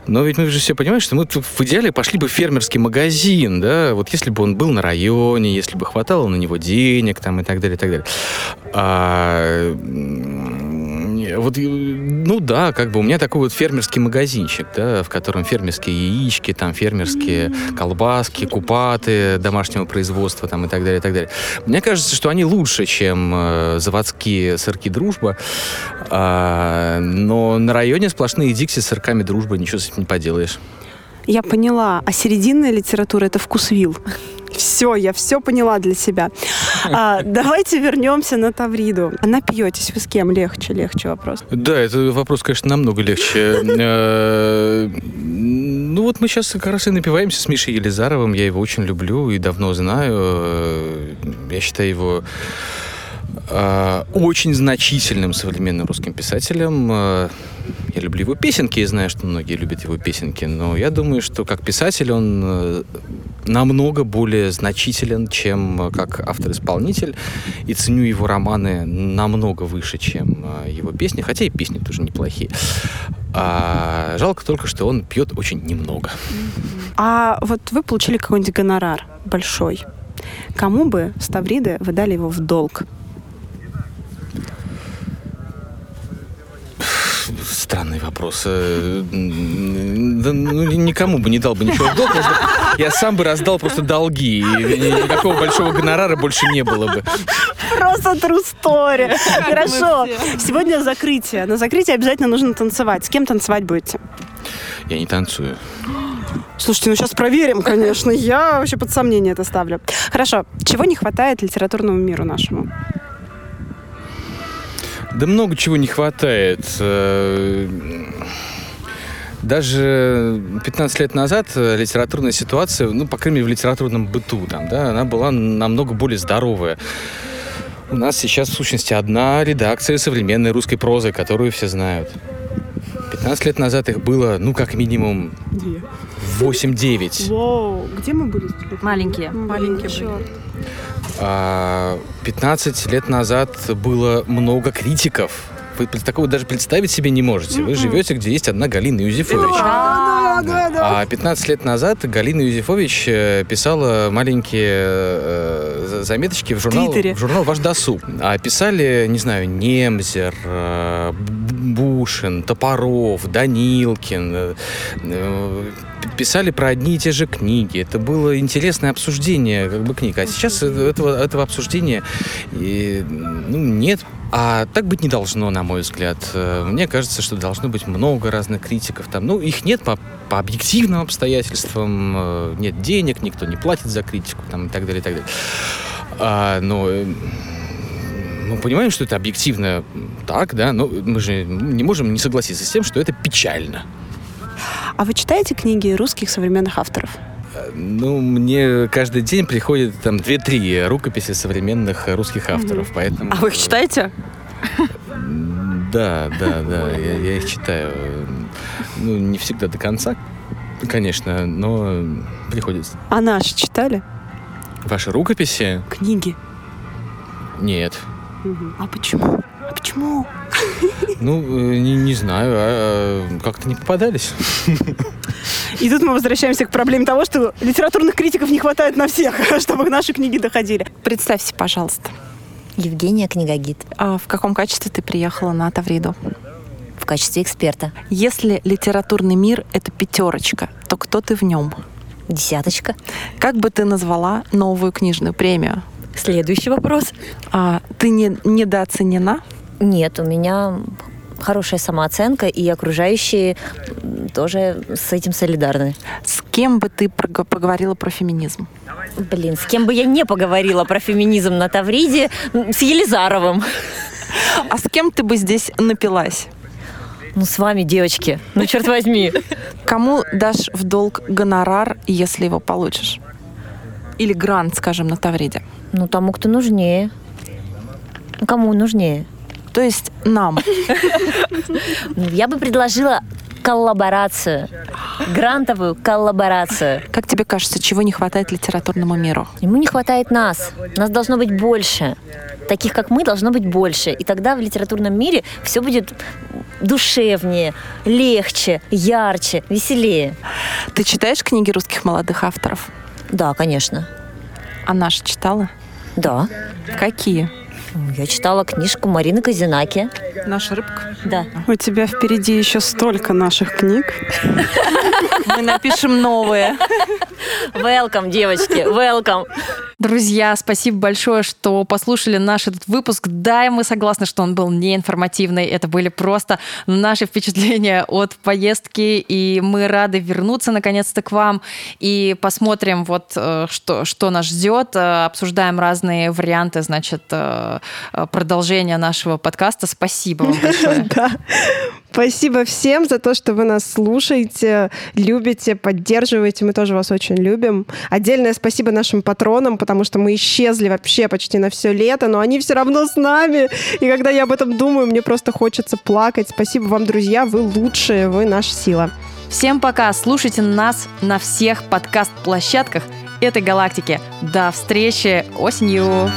Но ведь мы же все понимаем, что мы в идеале пошли бы в фермерский магазин, да, вот если бы он был на районе, если бы хватало на него денег, там, и так далее, так далее. А, вот, ну да, как бы у меня такой вот фермерский магазинчик, да, в котором фермерские яички, там фермерские колбаски, купаты домашнего производства, там и так далее, и так далее. Мне кажется, что они лучше, чем э, заводские сырки «Дружба», А, но на районе сплошные дикси с сырками «Дружба», ничего с этим не поделаешь. Я поняла. А серединная литература это вкусвил. Все, я все поняла для себя. А, давайте вернемся на Тавриду. А напьетесь вы с кем? Легче, легче вопрос. Да, это вопрос, конечно, намного легче. Э, Ну вот мы сейчас как раз и напиваемся с Мишей Елизаровым. Я его очень люблю и давно знаю. Э, Я считаю его э, очень значительным современным русским писателем. Я люблю его песенки и знаю, что многие любят его песенки, но я думаю, что как писатель он э, намного более значителен, чем э, как автор-исполнитель, и ценю его романы намного выше, чем э, его песни, хотя и песни тоже неплохие. А, жалко только, что он пьет очень немного. А вот вы получили какой-нибудь гонорар большой. Кому бы с Тавриды вы дали его в долг? Странный вопрос. Э, Да, ну, никому бы не дал бы ничего в долг. Я сам бы раздал просто долги, и никакого большого гонорара больше не было бы. Просто true story. Хорошо. Сегодня закрытие. На закрытие обязательно нужно танцевать. С кем танцевать будете? Я не танцую. Слушайте, ну сейчас проверим, конечно. Я вообще под сомнение это ставлю. Хорошо. Чего не хватает литературному миру нашему? Да много чего не хватает. Э, Даже 15 лет назад литературная ситуация, ну, по крайней мере, в литературном быту, там, да, она была намного более здоровая. У нас сейчас, в сущности, одна редакция современной русской прозы, которую все знают. 15 лет назад их было, ну, как минимум, 8-9. Воу, где мы были? Маленькие. Маленькие были. А 15 лет назад было много критиков. Вы такого даже представить себе не можете. Вы живете, где есть одна Галина Юзефович. Да, да, да. А 15 лет назад Галина Юзефович э, писала маленькие э, за- заметочки в журнал, в журнал «Ваш досуг». А писали, не знаю, Немзер, э, Бушин, Топоров, Данилкин. Э, э, Писали про одни и те же книги. Это было интересное обсуждение как бы, книг. А сейчас э- этого, этого обсуждения и, ну, нет. А так быть не должно, на мой взгляд. Э, Мне кажется, что должно быть много разных критиков. Там, ну, их нет по, по объективным обстоятельствам. э, Нет денег, никто не платит за критику там, и так далее, и так далее. А, но э, мы понимаем, что это объективно так, да, но мы же не можем не согласиться с тем, что это печально. А вы читаете книги русских современных авторов? Ну, мне каждый день приходит там 2-3 рукописи современных русских авторов, поэтому... А вы их читаете? Да, да, да, я, я их читаю. Ну, не всегда до конца, конечно, но приходится. А наши читали? Ваши рукописи? Книги. Нет. А почему? Почему? Ну, э, не, не знаю, а, а, как-то не попадались. И тут мы возвращаемся к проблеме того, что литературных критиков не хватает на всех, чтобы наши книги доходили. Представься, пожалуйста. Евгения Книгогид. А в каком качестве ты приехала на Тавриду? В качестве эксперта. Если литературный мир — это пятерочка, то кто ты в нем? Десяточка. Как бы ты назвала новую книжную премию? Следующий вопрос. А, ты не, недооценена? Нет, у меня хорошая самооценка, и окружающие тоже с этим солидарны. С кем бы ты поговорила про феминизм? Блин, с кем бы я не поговорила про феминизм на Тавриде, с Елизаровым. А с кем ты бы здесь напилась? Ну, с вами, девочки. Ну, черт возьми. Кому дашь в долг гонорар, если его получишь? Или грант, скажем, на Тавриде? Ну, тому, кто нужнее. Ну, кому нужнее? То есть нам. Ну, Я бы предложила коллаборацию. Грантовую коллаборацию. Как тебе кажется, чего не хватает литературному миру? Ему не хватает нас. Нас должно быть больше. Таких, как мы, должно быть больше. И тогда в литературном мире все будет душевнее, легче, ярче, веселее. Ты читаешь книги русских молодых авторов? Да, конечно. А наши читала? Да. Какие? Я читала книжку Марины Казинаки. Наша рыбка? Да. У тебя впереди еще столько наших книг. Мы напишем новые. Welcome, девочки, welcome. Друзья, спасибо большое, что послушали наш этот выпуск. Да, мы согласны, что он был неинформативный. Это были просто наши впечатления от поездки, и мы рады вернуться наконец-то к вам и посмотрим, вот э, что, что нас ждет. Э, Обсуждаем разные варианты, значит, э, продолжения нашего подкаста. Спасибо вам большое. Да. Спасибо всем за то, что вы нас слушаете, любите, поддерживаете. Мы тоже вас очень любим. Отдельное спасибо нашим патронам, потому что мы исчезли вообще почти на все лето, но они все равно с нами. И когда я об этом думаю, мне просто хочется плакать. Спасибо вам, друзья. Вы лучшие, вы наша сила. Всем пока. Слушайте нас на всех подкаст-площадках этой галактики. До встречи осенью.